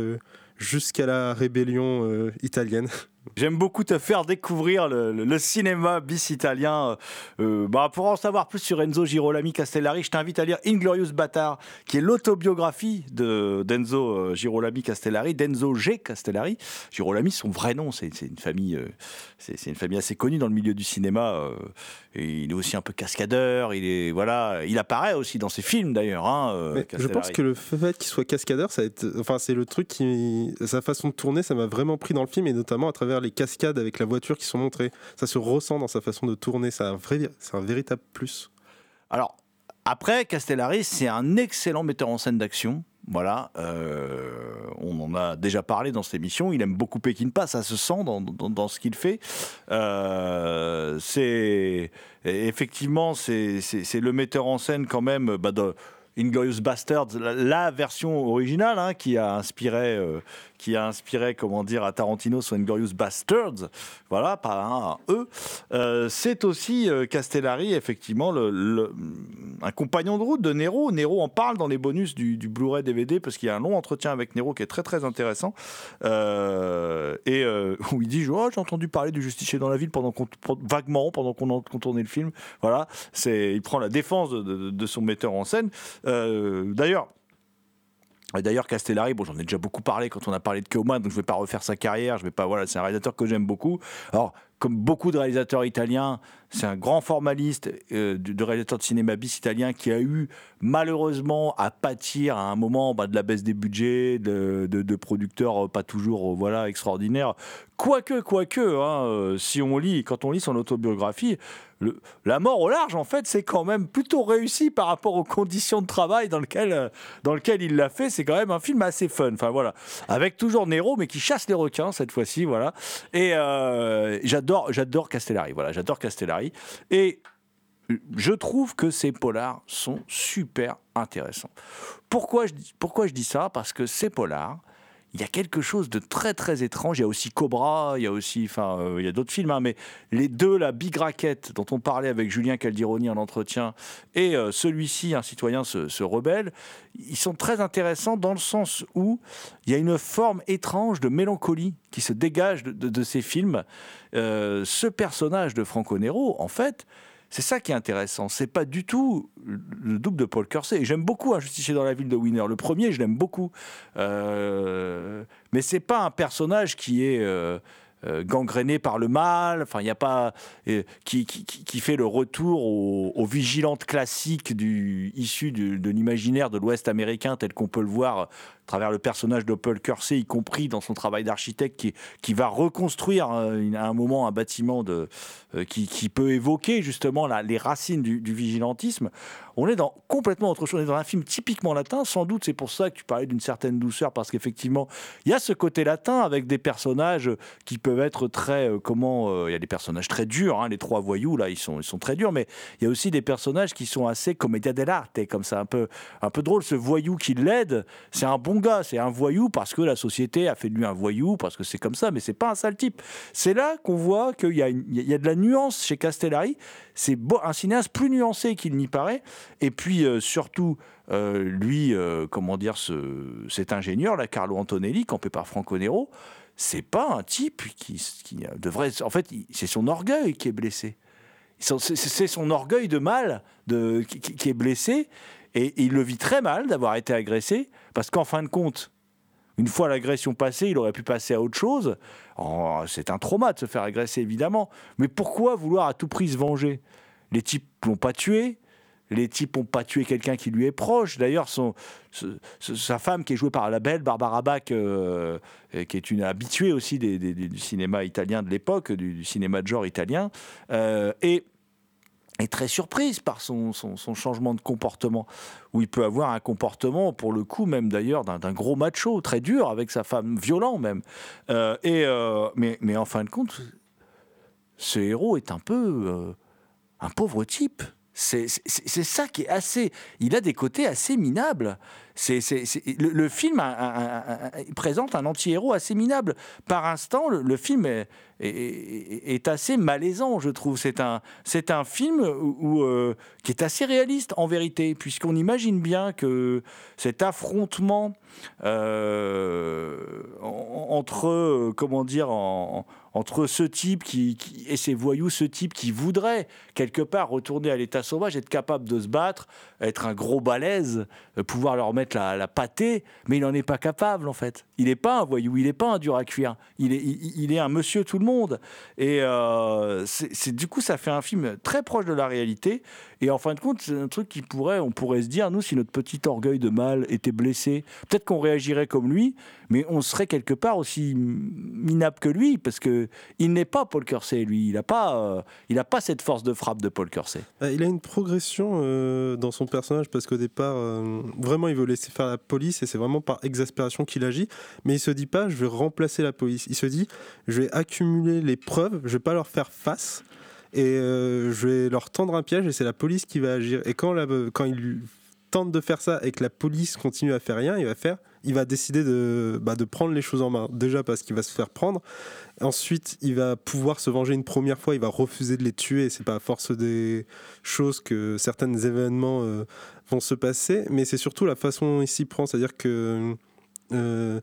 jusqu'à la rébellion italienne. <laughs> J'aime beaucoup te faire découvrir le, cinéma bis italien. Euh, bah, pour en savoir plus sur Enzo Girolami Castellari, je t'invite à lire Inglorious Bâtard, qui est l'autobiographie de d'Enzo euh, Girolami Castellari, d'Enzo G. Castellari. Girolami, son vrai nom, c'est une famille, euh, une famille assez connue dans le milieu du cinéma. Il est aussi un peu cascadeur. Il est voilà, il apparaît aussi dans ses films d'ailleurs. Hein, je pense que le fait qu'il soit cascadeur, ça enfin c'est le truc qui, sa façon de tourner, ça m'a vraiment pris dans le film et notamment à travers les cascades avec la voiture qui sont montrées. Ça se ressent dans sa façon de tourner. C'est un, vrai, c'est un véritable plus. Alors, après, Castellari, c'est un excellent metteur en scène d'action. Voilà, euh, on en a déjà parlé dans cette émission. Il aime beaucoup Peckinpah, ça se sent dans, dans, ce qu'il fait. Euh, c'est effectivement c'est le metteur en scène quand même bah, de Inglorious Bastards, la, version originale hein, qui a inspiré euh, qui a inspiré, comment dire, à Tarantino son Inglorious Bastards, voilà, pas un, c'est aussi Castellari, effectivement, le, un compagnon de route de Nero. Nero en parle dans les bonus du, Blu-ray DVD parce qu'il y a un long entretien avec Nero qui est très très intéressant euh, et où il dit oh, j'ai entendu parler du justicier dans la ville pendant vaguement pendant qu'on tournait le film. Voilà, c'est il prend la défense de, son metteur en scène. D'ailleurs. D'ailleurs, Castellari, bon, j'en ai déjà beaucoup parlé quand on a parlé de Keoma, donc je ne vais pas refaire sa carrière. Je vais pas, voilà, c'est un réalisateur que j'aime beaucoup. Alors, comme beaucoup de réalisateurs italiens, c'est un grand formaliste euh, de, réalisateur de cinéma bis italien qui a eu malheureusement à pâtir à un moment bah, de la baisse des budgets, de, producteurs euh, pas toujours euh, voilà extraordinaires. Quoique, quoique, hein, si on lit, quand on lit son autobiographie, la mort au large, en fait, c'est quand même plutôt réussi par rapport aux conditions de travail dans lesquelles, dans lequel il l'a fait. C'est quand même un film assez fun. Enfin voilà, avec toujours Nero, mais qui chasse les requins cette fois-ci, voilà. Et j'adore, Castellari. Voilà, j'adore Castellari. Et je trouve que ces polars sont super intéressants. Pourquoi je, pourquoi je dis ça? Parce que ces polars, il y a quelque chose de très très étrange. Il y a aussi Cobra, il y a aussi, enfin, euh, il y a d'autres films, hein, mais les deux, la Big Racket, dont on parlait avec Julien Caldironi en entretien, et euh, celui-ci, un citoyen se, rebelle, ils sont très intéressants dans le sens où il y a une forme étrange de mélancolie qui se dégage de, ces films. Euh, ce personnage de Franco Nero, en fait, c'est ça qui est intéressant. C'est pas du tout le double de Paul Kersey. Et j'aime beaucoup Un justicier dans la ville de Winner. Le premier, je l'aime beaucoup. Euh, mais c'est pas un personnage qui est. Euh, euh, gangréné par le mal, enfin il n'y a pas qui, qui, fait le retour aux, vigilantes classiques du, issues de l'imaginaire de l'Ouest américain tel qu'on peut le voir à travers le personnage de Paul Kersey, y compris dans son travail d'architecte, qui, qui, va reconstruire euh, à un moment un bâtiment de, euh, qui, qui, peut évoquer justement les racines du, vigilantisme. On est dans complètement autre chose. On est dans un film typiquement latin. Sans doute, c'est pour ça que tu parlais d'une certaine douceur, parce qu'effectivement, il y a ce côté latin avec des personnages qui peuvent être très, euh, comment, il y a des personnages très durs. Hein, les trois voyous là, ils sont, ils sont très durs, mais il y a aussi des personnages qui sont assez commedia dell'arte, comme ça, un peu, un peu drôle. Ce voyou qui l'aide, c'est un bon c'est un voyou parce que la société a fait de lui un voyou, parce que c'est comme ça, mais c'est pas un sale type. C'est là qu'on voit qu'il y, a de la nuance chez Castellari. C'est un cinéaste plus nuancé qu'il n'y paraît. Et puis euh, surtout, euh, lui, euh, comment dire, ce, cet ingénieur, là, Carlo Antonelli, campé par Franco Nero, c'est pas un type qui, devrait. En fait, c'est son orgueil qui est blessé. C'est son orgueil de mal qui est blessé. Et il le vit très mal d'avoir été agressé, parce qu'en fin de compte, une fois l'agression passée, il aurait pu passer à autre chose. Oh, c'est un trauma de se faire agresser, évidemment. Mais pourquoi vouloir à tout prix se venger? Les types l'ont pas tué. Les types n'ont pas tué quelqu'un qui lui est proche. D'ailleurs, sa femme, qui est jouée par la belle Barbara Bach, euh, qui est une habituée aussi du cinéma italien de l'époque, du, cinéma de genre italien, euh, et est très surprise par son, son, changement de comportement, où il peut avoir un comportement, pour le coup, même d'ailleurs, d'un gros macho, très dur, avec sa femme, violent même. Euh, et, euh, mais, mais, en fin de compte, ce héros est un peu euh, un pauvre type. C'est ça qui est assez. Il a des côtés assez minables. C'est le, film présente un anti-héros assez minable. Par instant, le, film est, assez malaisant, je trouve. C'est un, un film où, euh, qui est assez réaliste, en vérité, puisqu'on imagine bien que cet affrontement euh, entre, euh, comment dire, entre ce type qui, et ces voyous, ce type qui voudrait quelque part retourner à l'état sauvage, être capable de se battre, être un gros balèze, pouvoir leur mettre la, la pâtée, mais il n'en est pas capable en fait. Il n'est pas un voyou, il n'est pas un dur à cuire. Il est, il est un monsieur tout le monde. Et euh, c'est du coup, ça fait un film très proche de la réalité. Et en fin de compte, c'est un truc qui pourrait, on pourrait se dire, nous, si notre petit orgueil de mâle était blessé, peut-être qu'on réagirait comme lui, mais on serait quelque part aussi minable que lui, parce que il n'est pas Paul Kersey, lui. Il n'a pas, euh, pas cette force de frappe de Paul Kersey. Euh, Il a une progression dans son personnage parce qu'au départ, vraiment, il veut laisser faire la police et c'est vraiment par exaspération qu'il agit. Mais il se dit pas, je vais remplacer la police. Il se dit, je vais accumuler les preuves, je vais pas leur faire face et euh, je vais leur tendre un piège et c'est la police qui va agir. Et quand, la- quand il tente de faire ça et que la police continue à faire rien, il va faire, il va décider de, bah, de prendre les choses en main. Déjà parce qu'il va se faire prendre. Ensuite, il va pouvoir se venger une première fois. Il va refuser de les tuer. C'est pas à force des choses que certains événements euh, vont se passer. Mais c'est surtout la façon il s'y prend. C'est-à-dire que euh,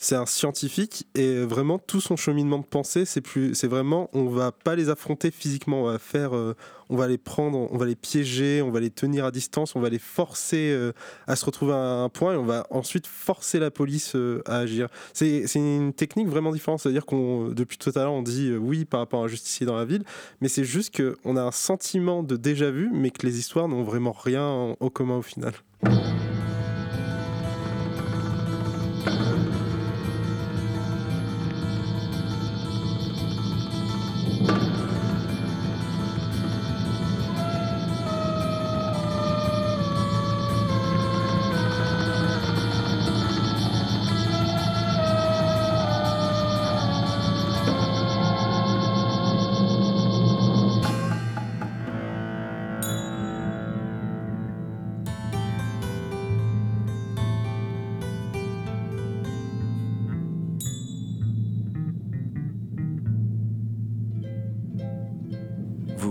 c'est un scientifique et vraiment tout son cheminement de pensée, c'est plus, c'est vraiment, on va pas les affronter physiquement. On va faire, euh, on va les prendre, on va les piéger, on va les tenir à distance, on va les forcer euh, à se retrouver à un point et on va ensuite forcer la police euh, à agir. C'est une technique vraiment différente. C'est-à-dire qu'on, depuis tout à l'heure, on dit oui par rapport à un justicier dans la ville, mais c'est juste qu'on a un sentiment de déjà vu, mais que les histoires n'ont vraiment rien en, en commun au final.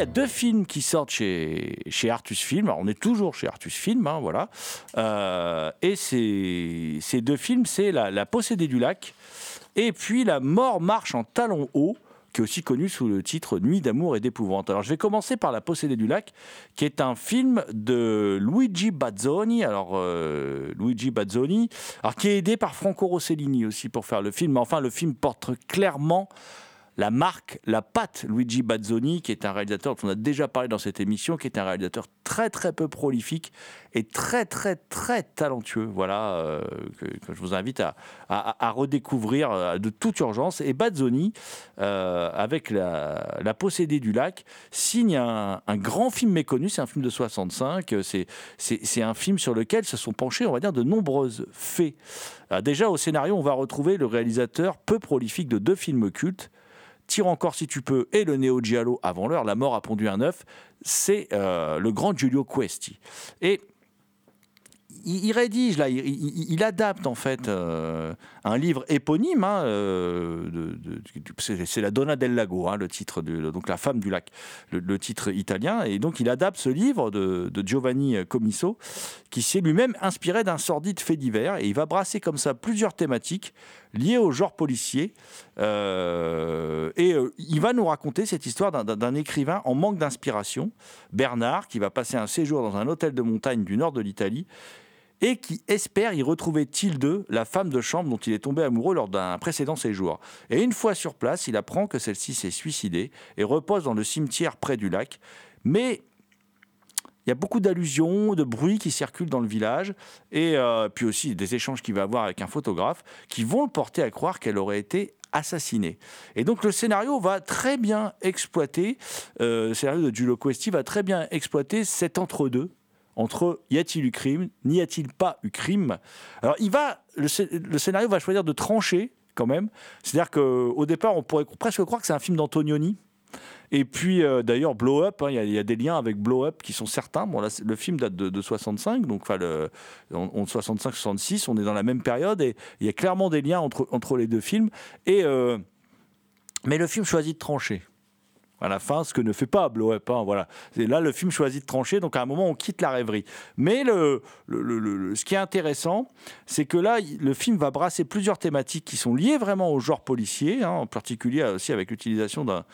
Y a deux films qui sortent chez, chez Artus Film. On est toujours chez Artus Film, hein, voilà. Euh, et ces, deux films, c'est la, la Possédée du lac et puis La mort marche en talons hauts, qui est aussi connu sous le titre Nuit d'amour et d'épouvante. Alors, je vais commencer par La Possédée du lac, qui est un film de Luigi Bazzoni. Alors, euh, Luigi Bazzoni, alors, qui est aidé par Franco Rossellini aussi pour faire le film. Mais enfin, le film porte clairement la marque, la patte Luigi Bazzoni, qui est un réalisateur dont on a déjà parlé dans cette émission, qui est un réalisateur très très peu prolifique et très très très talentueux. Voilà, euh, que, je vous invite à, à- redécouvrir euh, de toute urgence. Et Bazzoni, euh, avec la, la possédée du lac, signe un, un grand film méconnu. C'est un film de 65. euh, C'est un film sur lequel se sont penchés, on va dire, de nombreuses fées. Déjà au scénario, on va retrouver le réalisateur peu prolifique de deux films cultes. Tire encore si tu peux et le Neo Giallo avant l'heure, La mort a pondu un œuf, c'est euh, le grand Giulio Questi. Et il, rédige, là, il, adapte en fait euh, un livre éponyme, hein, euh, du- c'est la Donna del Lago, hein, le titre, de, donc la femme du lac, le, titre italien, et donc il adapte ce livre de, de Giovanni Comiso, qui s'est lui-même inspiré d'un sordide fait divers, et il va brasser comme ça plusieurs thématiques liées au genre policier, euh, et euh, il va nous raconter cette histoire d'un écrivain en manque d'inspiration, Bernard, qui va passer un séjour dans un hôtel de montagne du nord de l'Italie, et qui espère y retrouver Tilde, la femme de chambre dont il est tombé amoureux lors d'un précédent séjour. Et une fois sur place, il apprend que celle-ci s'est suicidée et repose dans le cimetière près du lac. Mais il y a beaucoup d'allusions, de bruits qui circulent dans le village, et euh, puis aussi des échanges qu'il va avoir avec un photographe qui vont le porter à croire qu'elle aurait été assassinée. Et donc le scénario va très bien exploiter, euh, le scénario de Giulio Questi va très bien exploiter cet entre-deux entre y a-t-il eu crime, n'y a-t-il pas eu crime. Alors il va, le, le scénario va choisir de trancher quand même. C'est-à-dire qu'au départ, on pourrait presque croire que c'est un film d'Antonioni. Et puis euh, d'ailleurs, Blow Up, hein, il y, a des liens avec Blow Up qui sont certains. Bon, là, le film date de, 65, donc enfin, le, 65-66, on est dans la même période et il y a clairement des liens entre, entre les deux films. Et, euh, mais le film choisit de trancher à la fin, ce que ne fait pas Blow Up. Hein, voilà. Et là, le film choisit de trancher, donc à un moment, on quitte la rêverie. Mais le, ce qui est intéressant, c'est que là, le film va brasser plusieurs thématiques qui sont liées vraiment au genre policier, hein, en particulier aussi avec l'utilisation d'un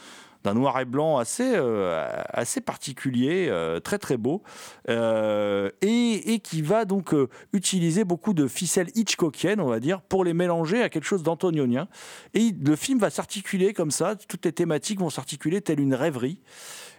d'un noir et blanc assez, euh, particulier, euh, très très beau, euh, et, qui va donc utiliser beaucoup de ficelles hitchcockiennes, on va dire, pour les mélanger à quelque chose d'antonionien. Et le film va s'articuler comme ça, toutes les thématiques vont s'articuler telle une rêverie.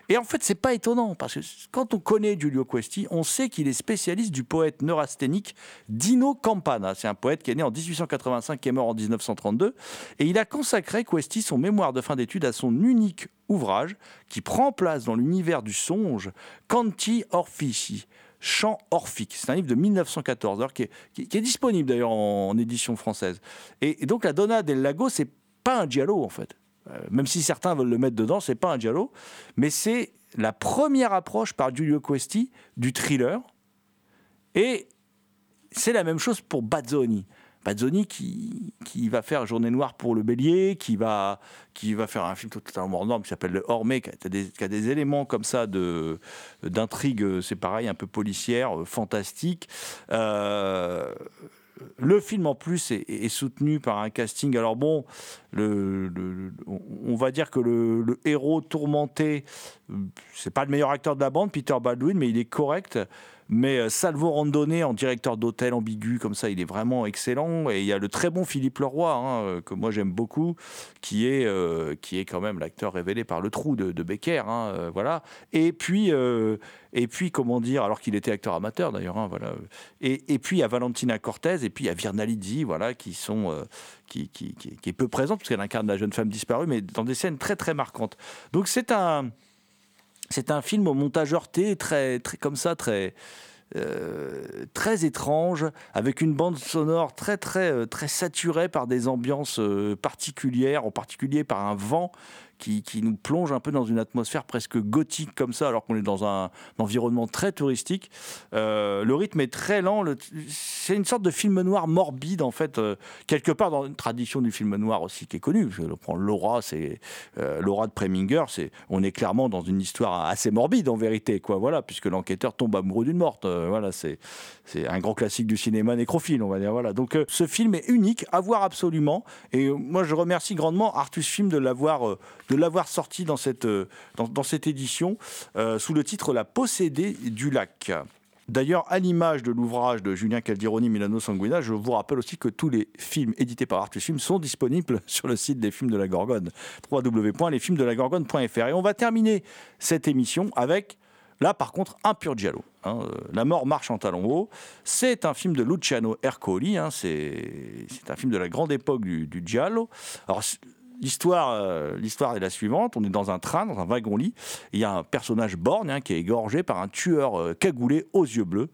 Et en fait, c'est pas étonnant, parce que quand on connaît Giulio Questi, on sait qu'il est spécialiste du poète neurasthénique Dino Campana. C'est un poète qui est né en 1885, qui est mort en 1932. Et il a consacré, Questi, son mémoire de fin d'études à son unique ouvrage qui prend place dans l'univers du songe, Canti Orfici chant orphique. C'est un livre de 1914, qui, est, disponible d'ailleurs en, édition française. Et, donc la Donna del Lago, c'est pas un giallo en fait. Euh, même si certains veulent le mettre dedans, c'est pas un giallo, mais c'est la première approche par Giulio Questi du thriller. Et c'est la même chose pour Bazzoni. Bazzoni qui, qui va faire Journée Noire pour le Bélier, qui va, qui va faire un film totalement hors qui s'appelle Le Hormé, qui a, des, qui a des éléments comme ça de, d'intrigue, c'est pareil, un peu policière, euh, fantastique. Euh, le film en plus est, soutenu par un casting. Alors bon, on va dire que le, héros tourmenté, c'est pas le meilleur acteur de la bande, Peter Baldwin, mais il est correct. Mais euh, Salvo Randonné en directeur d'hôtel ambigu, comme ça, il est vraiment excellent. Et il y a le très bon Philippe Leroy, hein, euh, que moi j'aime beaucoup, qui est, euh, qui est quand même l'acteur révélé par le trou de, Becker. Hein, voilà. Et puis, et puis, comment dire, alors qu'il était acteur amateur d'ailleurs. Hein, voilà. Et, et, puis il y a Valentina Cortez, et puis il y a voilà, qui sont. qui, qui, qui, qui, est peu présente, parce qu'elle incarne la jeune femme disparue, mais dans des scènes très très marquantes. Donc c'est un c'est un film au montage heurté, très, très comme ça, très, euh, très étrange, avec une bande sonore très très euh, très saturée par des ambiances euh, particulières, en particulier par un vent qui, nous plonge un peu dans une atmosphère presque gothique comme ça, alors qu'on est dans un, environnement très touristique. Euh, le rythme est très lent. C'est une sorte de film noir morbide, en fait, euh, quelque part dans une tradition du film noir aussi qui est connue. Prends Laura, c'est euh, Laura de Preminger. On est clairement dans une histoire assez morbide en vérité, quoi. Voilà, puisque l'enquêteur tombe amoureux d'une morte. voilà, c'est, c'est un grand classique du cinéma nécrophile, on va dire. Voilà. Donc, ce film est unique, à voir absolument. Et moi, je remercie grandement Artus Film de l'avoir de l'avoir sorti dans cette, euh, dans, cette édition euh, sous le titre La possédée du lac. D'ailleurs, à l'image de l'ouvrage de Julien Caldironi, Milano Sanguina, je vous rappelle aussi que tous les films édités par Artus Film sont disponibles <laughs> sur le site des films de la Gorgone, www.lesfilmsdelagorgone.fr. Et on va terminer cette émission avec, là par contre, un pur giallo. Hein, euh, la mort marche en talons hauts. C'est un film de Luciano Ercoli. Hein, c'est un film de la grande époque du, du giallo. Alors, L'histoire, euh, l'histoire est la suivante. On est dans un train, dans un wagon-lit. Il y a un personnage borgne hein, qui est égorgé par un tueur euh, cagoulé aux yeux bleus.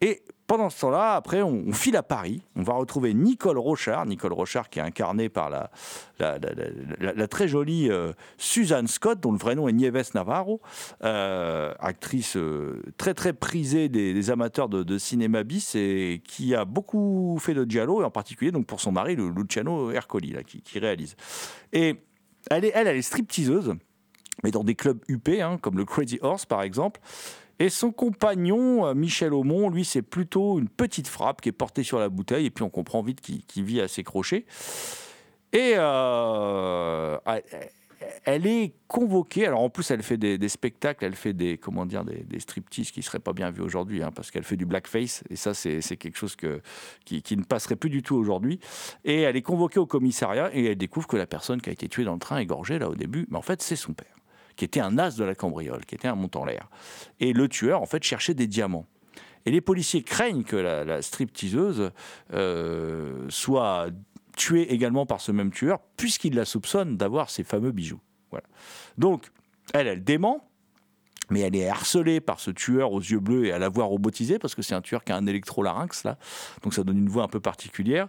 Et pendant ce temps-là, après, on, file à Paris. On va retrouver Nicole Rochard. Nicole Rochard qui est incarnée par la, très jolie euh, Suzanne Scott, dont le vrai nom est Nieves Navarro, euh, actrice euh, très très prisée des, amateurs de, cinéma bis et qui a beaucoup fait de giallo, et en particulier donc pour son mari, Luciano Ercoli, qui, réalise. Et elle, est, elle, elle est stripteaseuse, mais dans des clubs UP, hein, comme le Crazy Horse par exemple. Et son compagnon, euh, Michel Aumont, lui, c'est plutôt une petite frappe qui est portée sur la bouteille, et puis on comprend vite qu'il vit à ses crochets. Et euh, elle est convoquée. Alors en plus, elle fait des, spectacles, elle fait des comment dire des, des striptease qui seraient pas bien vus aujourd'hui, hein, parce qu'elle fait du blackface et ça c'est quelque chose qui, qui, ne passerait plus du tout aujourd'hui. Et elle est convoquée au commissariat et elle découvre que la personne qui a été tuée dans le train égorgée là au début, mais en fait c'est son père, qui était un as de la cambriole, qui était un montant l'air. Et le tueur en fait cherchait des diamants. Et les policiers craignent que la, stripteaseuse euh, soit tuée également par ce même tueur, puisqu'il la soupçonne d'avoir ces fameux bijoux. Voilà. Donc, elle, elle dément, mais elle est harcelée par ce tueur aux yeux bleus et à la voix robotisée, parce que c'est un tueur qui a un électrolarynx, là, donc ça donne une voix un peu particulière.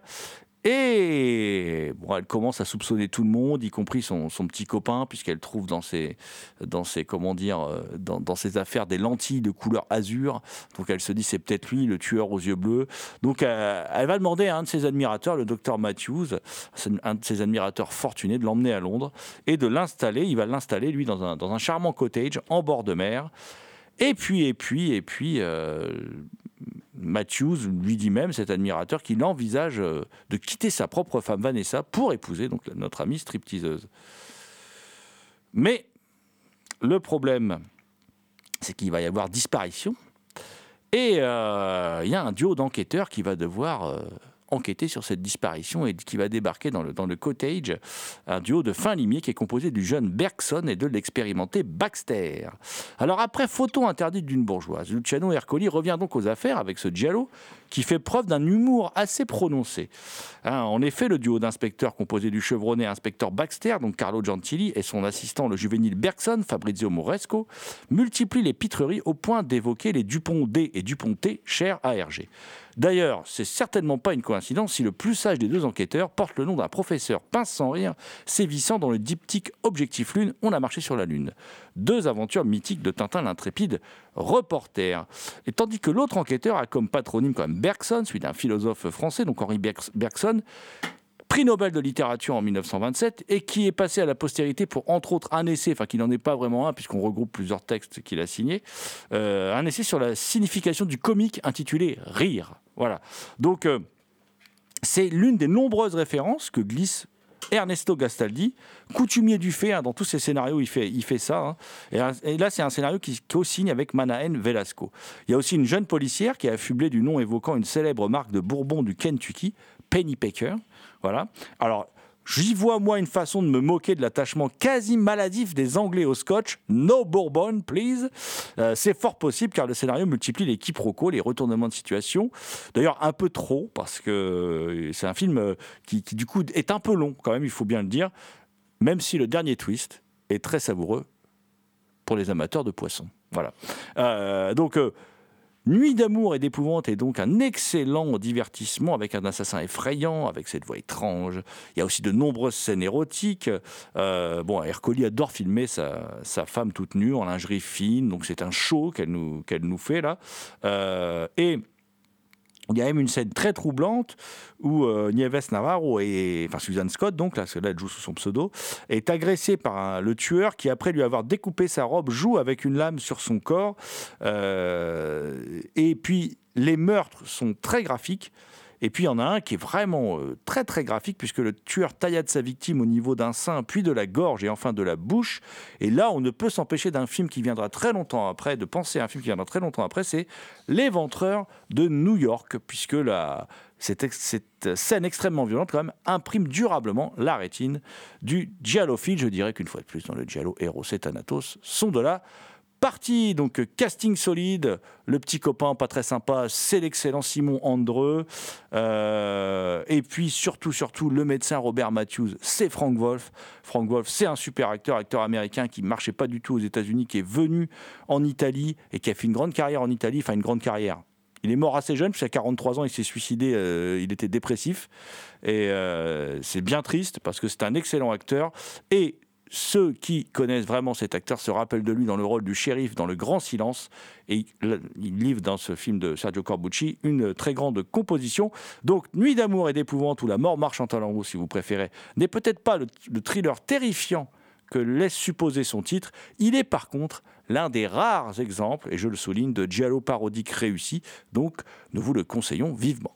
Et bon, elle commence à soupçonner tout le monde, y compris son, petit copain, puisqu'elle trouve dans ses, dans ses, comment dire, euh, dans, ses affaires des lentilles de couleur azur. Donc elle se dit c'est peut-être lui, le tueur aux yeux bleus. Donc euh, elle va demander à un de ses admirateurs, le docteur Matthews, un de ses admirateurs fortunés, de l'emmener à Londres et de l'installer. Il va l'installer lui dans un, dans un charmant cottage en bord de mer. Et puis, et puis, et puis, euh, Matthews lui dit même, cet admirateur, qu'il envisage euh, de quitter sa propre femme Vanessa pour épouser donc notre amie stripteaseuse. Mais le problème, c'est qu'il va y avoir disparition. Et euh, il y a un duo d'enquêteurs qui va devoir euh, enquêter sur cette disparition et qui va débarquer dans le, dans le cottage, un duo de fin limier qui est composé du jeune Bergson et de l'expérimenté Baxter. Alors après photo interdite d'une bourgeoise, Luciano Ercoli revient donc aux affaires avec ce Giallo qui fait preuve d'un humour assez prononcé. Hein, en effet, le duo d'inspecteurs composé du chevronné inspecteur Baxter, donc Carlo Gentili, et son assistant, le juvénile Bergson, Fabrizio Moresco, multiplie les pitreries au point d'évoquer les Dupont D et Dupont T, chers à Hergé. D'ailleurs, c'est certainement pas une coïncidence si le plus sage des deux enquêteurs porte le nom d'un professeur pince sans rire, sévissant dans le diptyque Objectif Lune, on a marché sur la Lune. Deux aventures mythiques de Tintin l'intrépide reporter. Et tandis que l'autre enquêteur a comme patronyme quand même Bergson, celui d'un philosophe français, donc Henri Bergson, prix Nobel de littérature en 1927 et qui est passé à la postérité pour, entre autres, un essai, enfin qui n'en est pas vraiment un puisqu'on regroupe plusieurs textes qu'il a signés, euh, un essai sur la signification du comique intitulé Rire. Voilà. Donc, euh, c'est l'une des nombreuses références que glisse Ernesto Gastaldi, coutumier du fait, hein, dans tous ses scénarios, il fait, ça. Hein. Et, là, c'est un scénario qui co-signe avec Manaen Velasco. Il y a aussi une jeune policière qui est affublée du nom évoquant une célèbre marque de bourbon du Kentucky, Penny Packer. Voilà. Alors, J'y vois, moi, une façon de me moquer de l'attachement quasi maladif des Anglais au scotch. No Bourbon, please. Euh, c'est fort possible car le scénario multiplie les quiproquos, les retournements de situation. D'ailleurs, un peu trop, parce que euh, c'est un film euh, qui, du coup, est un peu long, quand même, il faut bien le dire. Même si le dernier twist est très savoureux pour les amateurs de poissons. Voilà. donc, Nuit d'amour et d'épouvante est donc un excellent divertissement avec un assassin effrayant, avec cette voix étrange. Il y a aussi de nombreuses scènes érotiques. Euh, bon, Ercoli adore filmer sa, femme toute nue en lingerie fine, donc c'est un show qu'elle nous, nous fait là. Euh, et il y a même une scène très troublante où euh, Nieves Navarro, et, enfin Suzanne Scott, donc là, là elle joue sous son pseudo, est agressée par le tueur qui, après lui avoir découpé sa robe, joue avec une lame sur son corps. Euh, et puis les meurtres sont très graphiques. Et puis il y en a un qui est vraiment euh, très très graphique puisque le tueur taillade sa victime au niveau d'un sein, puis de la gorge et enfin de la bouche. Et là, on ne peut s'empêcher d'un film qui viendra très longtemps après, de penser à un film qui viendra très longtemps après, c'est L'éventreur de New York, puisque la, cette, scène extrêmement violente quand même imprime durablement la rétine du giallophile. Je dirais qu'une fois de plus, dans le giallo, Eros et Thanatos sont de là Parti, donc casting solide, le petit copain pas très sympa, c'est l'excellent Simon Andreu. Euh, et puis surtout, surtout, le médecin Robert Matthews, c'est Frank Wolf. Frank Wolf, c'est un super acteur, acteur américain qui marchait pas du tout aux États-Unis, qui est venu en Italie et qui a fait une grande carrière en Italie, enfin une grande carrière. Il est mort assez jeune, puisqu'à 43 ans, il s'est suicidé, euh, il était dépressif. Et euh, c'est bien triste parce que c'est un excellent acteur. Et ceux qui connaissent vraiment cet acteur se rappellent de lui dans le rôle du shérif dans Le Grand Silence. Et il livre dans ce film de Sergio Corbucci une très grande composition. Donc, Nuit d'amour et d'épouvante ou La mort marche en talent si vous préférez, n'est peut-être pas le, le thriller terrifiant que laisse supposer son titre. Il est par contre l'un des rares exemples, et je le souligne, de giallo parodique réussi. Donc, nous vous le conseillons vivement.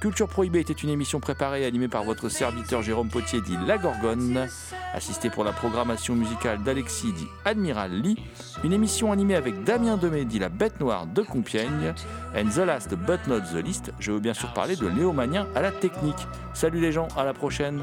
Culture Prohibée était une émission préparée et animée par votre serviteur Jérôme Potier dit La Gorgone, assisté pour la programmation musicale d'Alexis dit Admiral Lee, une émission animée avec Damien Demé dit La Bête Noire de Compiègne, and the last but not the least, je veux bien sûr parler de Léo Magnien à la technique. Salut les gens, à la prochaine